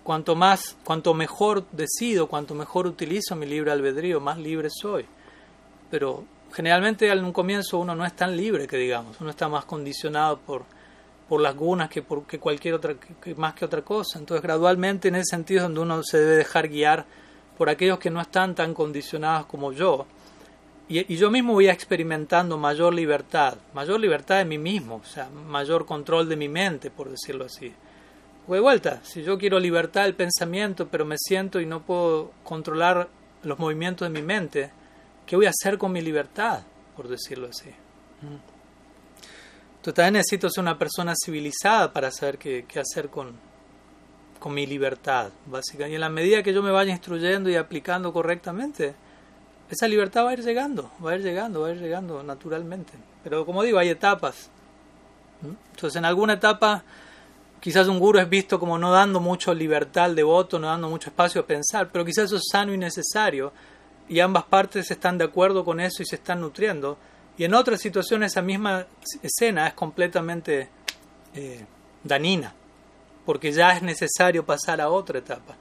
Cuanto más, cuanto mejor decido, cuanto mejor utilizo mi libre albedrío, más libre soy. Pero generalmente en un comienzo uno no es tan libre que digamos, uno está más condicionado por, por las gunas que por que cualquier otra que, más que otra cosa. Entonces gradualmente en ese sentido donde uno se debe dejar guiar por aquellos que no están tan condicionados como yo. Y, y yo mismo voy experimentando mayor libertad, mayor libertad de mí mismo, o sea, mayor control de mi mente, por decirlo así. de vuelta, si yo quiero libertad del pensamiento, pero me siento y no puedo controlar los movimientos de mi mente, ¿Qué voy a hacer con mi libertad? Por decirlo así. Entonces también necesito ser una persona civilizada para saber qué, qué hacer con, con mi libertad, básicamente. Y en la medida que yo me vaya instruyendo y aplicando correctamente, esa libertad va a ir llegando, va a ir llegando, va a ir llegando naturalmente. Pero como digo, hay etapas. Entonces en alguna etapa quizás un guru es visto como no dando mucho libertad al devoto, no dando mucho espacio a pensar, pero quizás eso es sano y necesario y ambas partes están de acuerdo con eso y se están nutriendo. Y en otras situaciones esa misma escena es completamente eh, danina, porque ya es necesario pasar a otra etapa.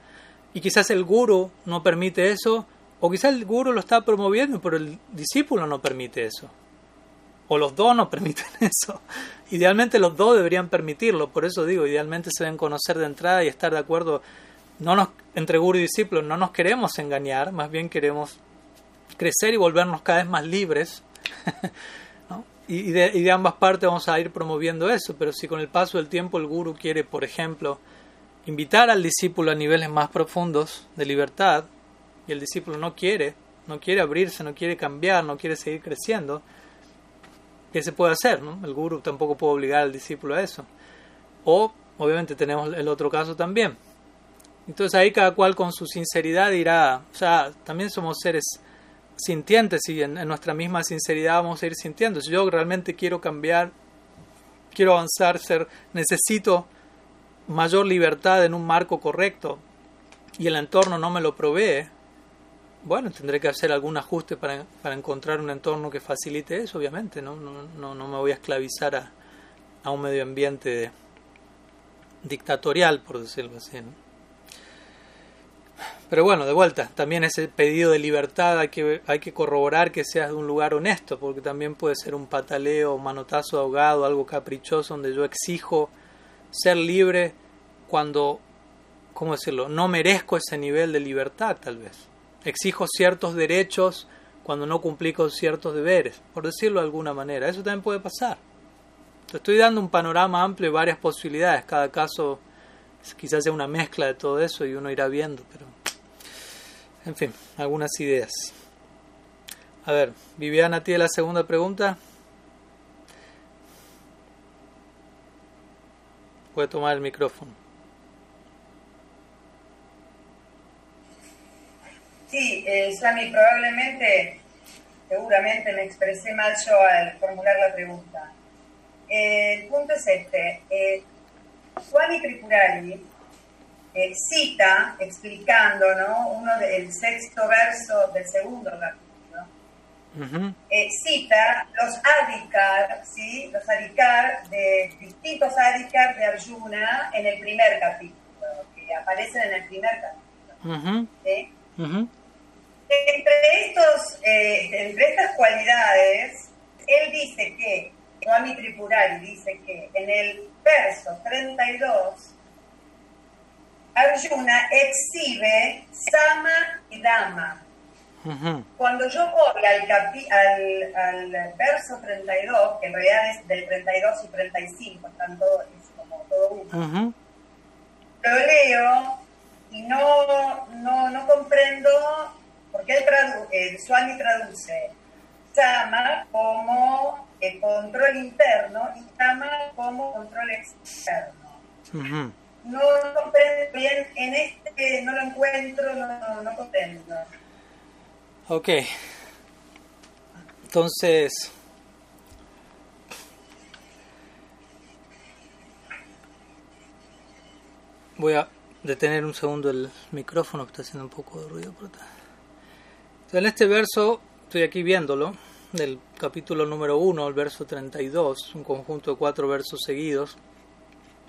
Y quizás el guru no permite eso, o quizás el guru lo está promoviendo, pero el discípulo no permite eso. O los dos no permiten eso. Idealmente los dos deberían permitirlo, por eso digo, idealmente se deben conocer de entrada y estar de acuerdo no nos, entre guru y discípulo no nos queremos engañar, más bien queremos crecer y volvernos cada vez más libres. y, de, y, de, ambas partes vamos a ir promoviendo eso, pero si con el paso del tiempo el guru quiere, por ejemplo, invitar al discípulo a niveles más profundos de libertad, y el discípulo no quiere, no quiere abrirse, no quiere cambiar, no quiere seguir creciendo, ¿qué se puede hacer? No? El guru tampoco puede obligar al discípulo a eso. O, obviamente, tenemos el otro caso también entonces ahí cada cual con su sinceridad dirá, o sea, también somos seres sintientes y en, nuestra misma sinceridad vamos a ir sintiendo. Si yo realmente quiero cambiar, quiero avanzar, ser, necesito mayor libertad en un marco correcto y el entorno no me lo provee, bueno, tendré que hacer algún ajuste para, para encontrar un entorno que facilite eso, obviamente, no, no, no, no me voy a esclavizar a, a un medio ambiente dictatorial, por decirlo así. Pero bueno, de vuelta, también ese pedido de libertad hay que, hay que corroborar que seas de un lugar honesto, porque también puede ser un pataleo, un manotazo ahogado, algo caprichoso, donde yo exijo ser libre cuando, ¿cómo decirlo?, no merezco ese nivel de libertad tal vez. Exijo ciertos derechos cuando no cumplí con ciertos deberes, por decirlo de alguna manera. Eso también puede pasar. Te estoy dando un panorama amplio y varias posibilidades. Cada caso quizás sea una mezcla de todo eso y uno irá viendo, pero en fin, algunas ideas. A ver, Viviana tiene la segunda pregunta. Puede tomar el micrófono. Sí, eh, Sami, probablemente, seguramente me expresé mal yo al formular la pregunta. Eh, el punto es este. Eh, Swami Tripurari eh, cita, explicando, ¿no? Uno del sexto verso del segundo capítulo, eh, cita los adhikar, ¿sí? Los adhikar de distintos adhikar de Arjuna en el primer capítulo, que aparecen en el primer capítulo. Entre, estos, eh, entre estas cualidades, él dice que, Swami Tripurari dice que en el verso 32 Arjuna exhibe Sama y Dama. Cuando yo voy al, al, al, verso 32, que en realidad es del 32 y 35, están todos, es como todo uno, lo leo y no, no, no comprendo, porque el, tradu el Swami traduce Sama como eh, control interno y Sama como control externo. No, no comprendo bien, en este no lo encuentro, no, no comprendo. Ok. Entonces, voy a detener un segundo el micrófono que está haciendo un poco de ruido por En este verso, estoy aquí viéndolo, del capítulo número 1, el verso 32, un conjunto de cuatro versos seguidos.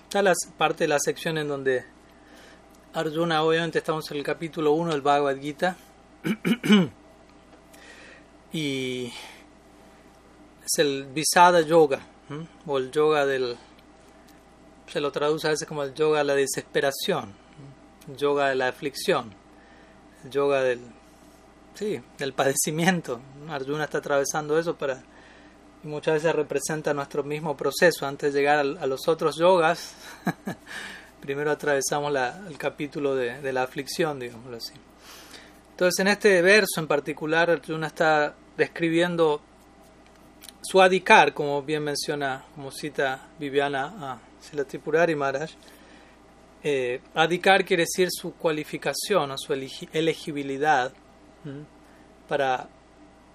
Está la parte de la sección en donde Arjuna, obviamente estamos en el capítulo 1 del Bhagavad Gita. y es el Visada Yoga, o el yoga del. Se lo traduce a veces como el yoga de la desesperación, yoga de la aflicción, el yoga del sí, del padecimiento. Arjuna está atravesando eso para muchas veces representa nuestro mismo proceso. Antes de llegar a, los otros yogas, primero atravesamos el capítulo de, la aflicción, digámoslo así. Entonces, en este verso en particular, Arjuna está describiendo su adikar, como bien menciona, como cita Viviana a Silatipurari Maharaj. Eh, quiere decir su cualificación o su elegibilidad para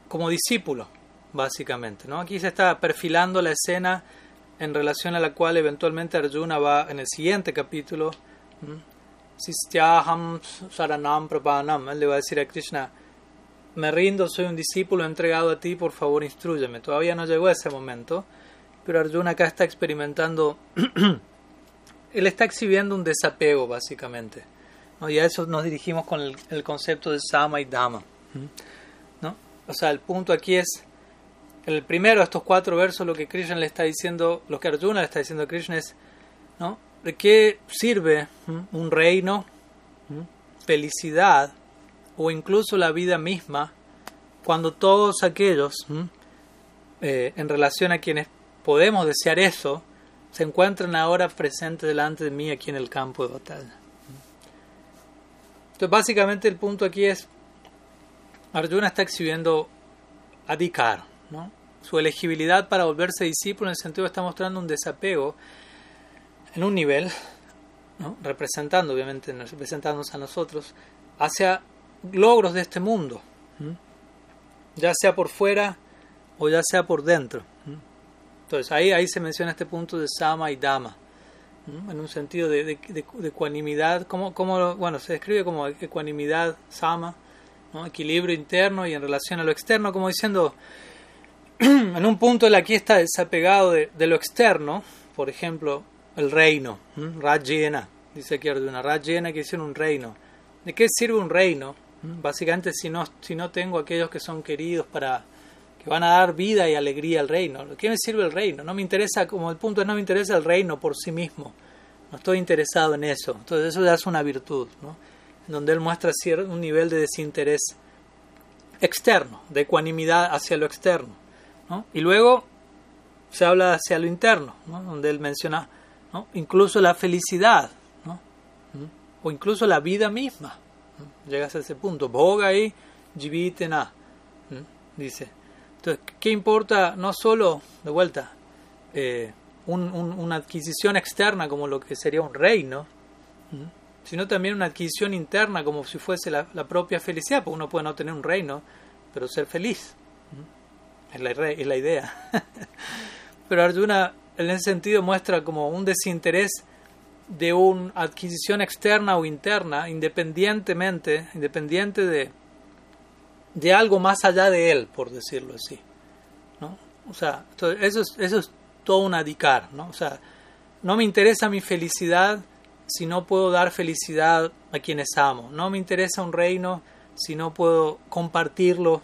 como discípulo, básicamente. ¿no? Aquí se está perfilando la escena en relación a la cual eventualmente Arjuna va en el siguiente capítulo. Sistyaham Saranam Prapanam. Él le va a decir a Krishna: Me rindo, soy un discípulo entregado a ti, por favor instruyeme. Todavía no llegó ese momento, pero Arjuna acá está experimentando. él está exhibiendo un desapego, básicamente. Y a eso nos dirigimos con el, concepto de Sama y Dama. ¿no? O sea, el punto aquí es, el primero de estos cuatro versos, lo que Krishna le está diciendo, lo que Arjuna le está diciendo a Krishna es, ¿no? ¿De qué sirve un reino, felicidad o incluso la vida misma cuando todos aquellos, eh, en relación a quienes podemos desear eso, se encuentran ahora presentes delante de mí aquí en el campo de batalla? Entonces, básicamente el punto aquí es, Arjuna está exhibiendo adhikar, ¿no? su elegibilidad para volverse discípulo en el sentido de está mostrando un desapego en un nivel, representando obviamente, representándonos a nosotros, hacia logros de este mundo, ya sea por fuera o ya sea por dentro. Entonces ahí, ahí se menciona este punto de Sama y Dama en un sentido de, de, ecuanimidad, como, como, bueno, se describe como ecuanimidad, sama, equilibrio interno y en relación a lo externo, como diciendo, en un punto él aquí está desapegado de, lo externo, por ejemplo, el reino, Rajena, dice aquí Arjuna, Rajena que decir un reino. ¿De qué sirve un reino? Básicamente si no, si no tengo aquellos que son queridos para que van a dar vida y alegría al reino. ¿Qué me sirve el reino? No me interesa, como el punto es, no me interesa el reino por sí mismo. No estoy interesado en eso. Entonces eso ya es una virtud, ¿no? Donde él muestra un nivel de desinterés externo, de ecuanimidad hacia lo externo. ¿no? Y luego se habla hacia lo interno, ¿no? donde él menciona ¿no? incluso la felicidad, ¿no? o incluso la vida misma. Llegas a ese punto. Boga y jivitena, dice. Entonces, ¿qué importa no solo, de vuelta, eh, una adquisición externa como lo que sería un reino, sino también una adquisición interna como si fuese la, propia felicidad, porque uno puede no tener un reino, pero ser feliz. Es la, es la idea. pero Arjuna en ese sentido muestra como un desinterés de una adquisición externa o interna, independientemente, independiente de, de algo más allá de él, por decirlo así. ¿no? O sea, eso es, eso es todo un adicar, ¿no? O sea, no me interesa mi felicidad si no puedo dar felicidad a quienes amo. No me interesa un reino si no puedo compartirlo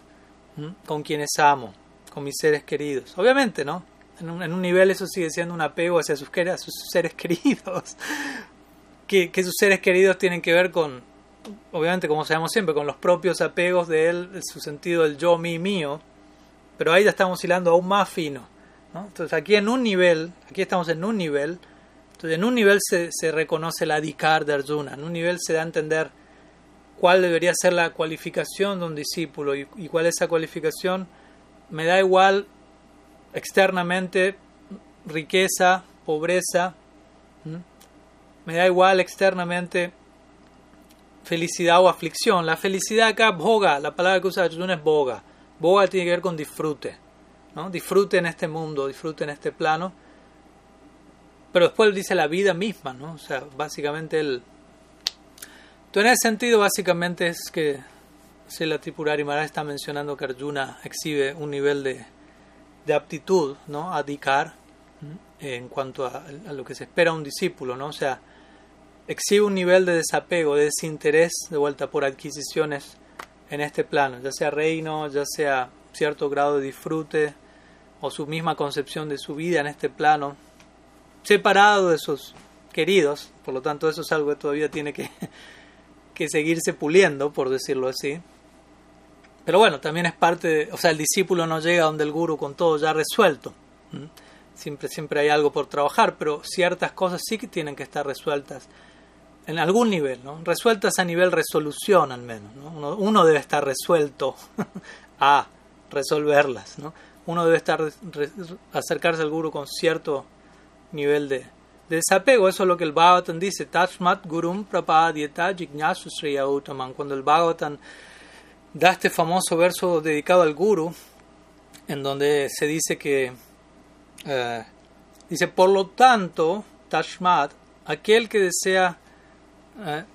con quienes amo, con mis seres queridos. Obviamente, ¿no? En un, en un nivel eso sigue siendo un apego hacia sus, sus seres queridos. que, que sus seres queridos tienen que ver con, obviamente como sabemos siempre, con los propios apegos de él, su sentido del yo, mi, mío, pero ahí ya estamos hilando aún más fino. ¿no? Entonces aquí en un nivel, aquí estamos en un nivel, entonces en un nivel se, se reconoce la adhikar de Arjuna, en un nivel se da a entender cuál debería ser la cualificación de un discípulo y, cuál es esa cualificación me da igual externamente riqueza, pobreza, me da igual externamente felicidad o aflicción. La felicidad acá, boga, la palabra que usa Arjuna es boga. Boga tiene que ver con disfrute, ¿no? Disfrute en este mundo, disfrute en este plano. Pero después dice la vida misma, ¿no? O sea, básicamente él... Entonces, en ese sentido, básicamente es que la Tripurari está mencionando que Arjuna exhibe un nivel de, de aptitud, ¿no? A dicar, en cuanto a, a, lo que se espera un discípulo, ¿no? O sea, exhibe un nivel de desapego, de desinterés de vuelta por adquisiciones en este plano, ya sea reino, ya sea cierto grado de disfrute o su misma concepción de su vida en este plano, separado de sus queridos, por lo tanto eso es algo que todavía tiene que, que seguirse puliendo, por decirlo así. Pero bueno, también es parte, de, o sea, el discípulo no llega donde el guru con todo ya resuelto. Siempre, siempre hay algo por trabajar, pero ciertas cosas sí que tienen que estar resueltas en algún nivel, ¿no? resueltas a nivel resolución al menos. ¿no? Uno, debe estar resuelto a resolverlas. ¿no? Uno debe estar acercarse al guru con cierto nivel de, de, desapego. Eso es lo que el Bhagavatam dice. Tashmat gurum prapadyeta jignasu Cuando el Bhagavatam da este famoso verso dedicado al guru, en donde se dice que, eh, dice, por lo tanto, Tashmat, aquel que desea eh,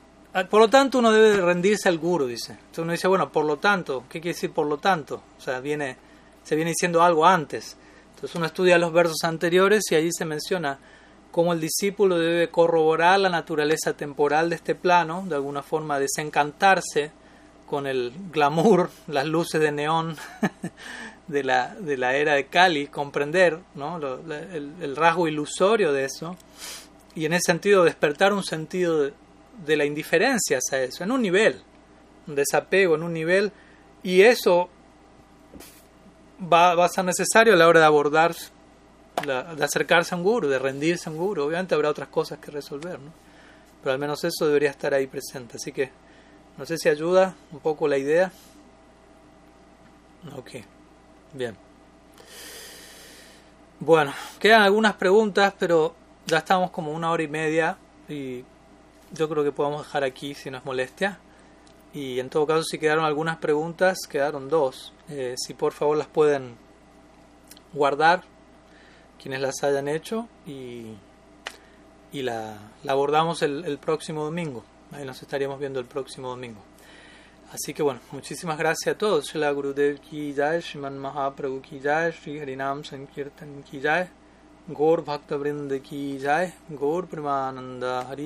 por lo tanto, uno debe rendirse al guru, dice. Entonces uno dice, bueno, por lo tanto, ¿qué quiere decir por lo tanto? O sea, viene, se viene diciendo algo antes. Entonces uno estudia los versos anteriores y allí se menciona cómo el discípulo debe corroborar la naturaleza temporal de este plano, de alguna forma desencantarse con el glamour, las luces de neón de la, de la era de Cali, comprender ¿no? el, el rasgo ilusorio de eso y en ese sentido despertar un sentido de la indiferencia hacia eso, en un nivel, un desapego en un nivel, y eso va, a ser necesario a la hora de abordar, de acercarse a un guru, de rendirse a un guru. Obviamente habrá otras cosas que resolver, ¿no? pero al menos eso debería estar ahí presente. Así que no sé si ayuda un poco la idea. Ok, bien. Bueno, quedan algunas preguntas, pero ya estamos como una hora y media y yo creo que podemos dejar aquí si no es molestia. Y en todo caso, si quedaron algunas preguntas, quedaron dos. Eh, si por favor las pueden guardar, quienes las hayan hecho, y, y la, la abordamos el, el, próximo domingo. Ahí nos estaríamos viendo el próximo domingo. Así que bueno, muchísimas gracias a todos. Shila Gurudev ki jai, Mahaprabhu ki jai, Harinam Sankirtan ki jai, Gaur Bhakta ki jai, Gaur Primananda Hari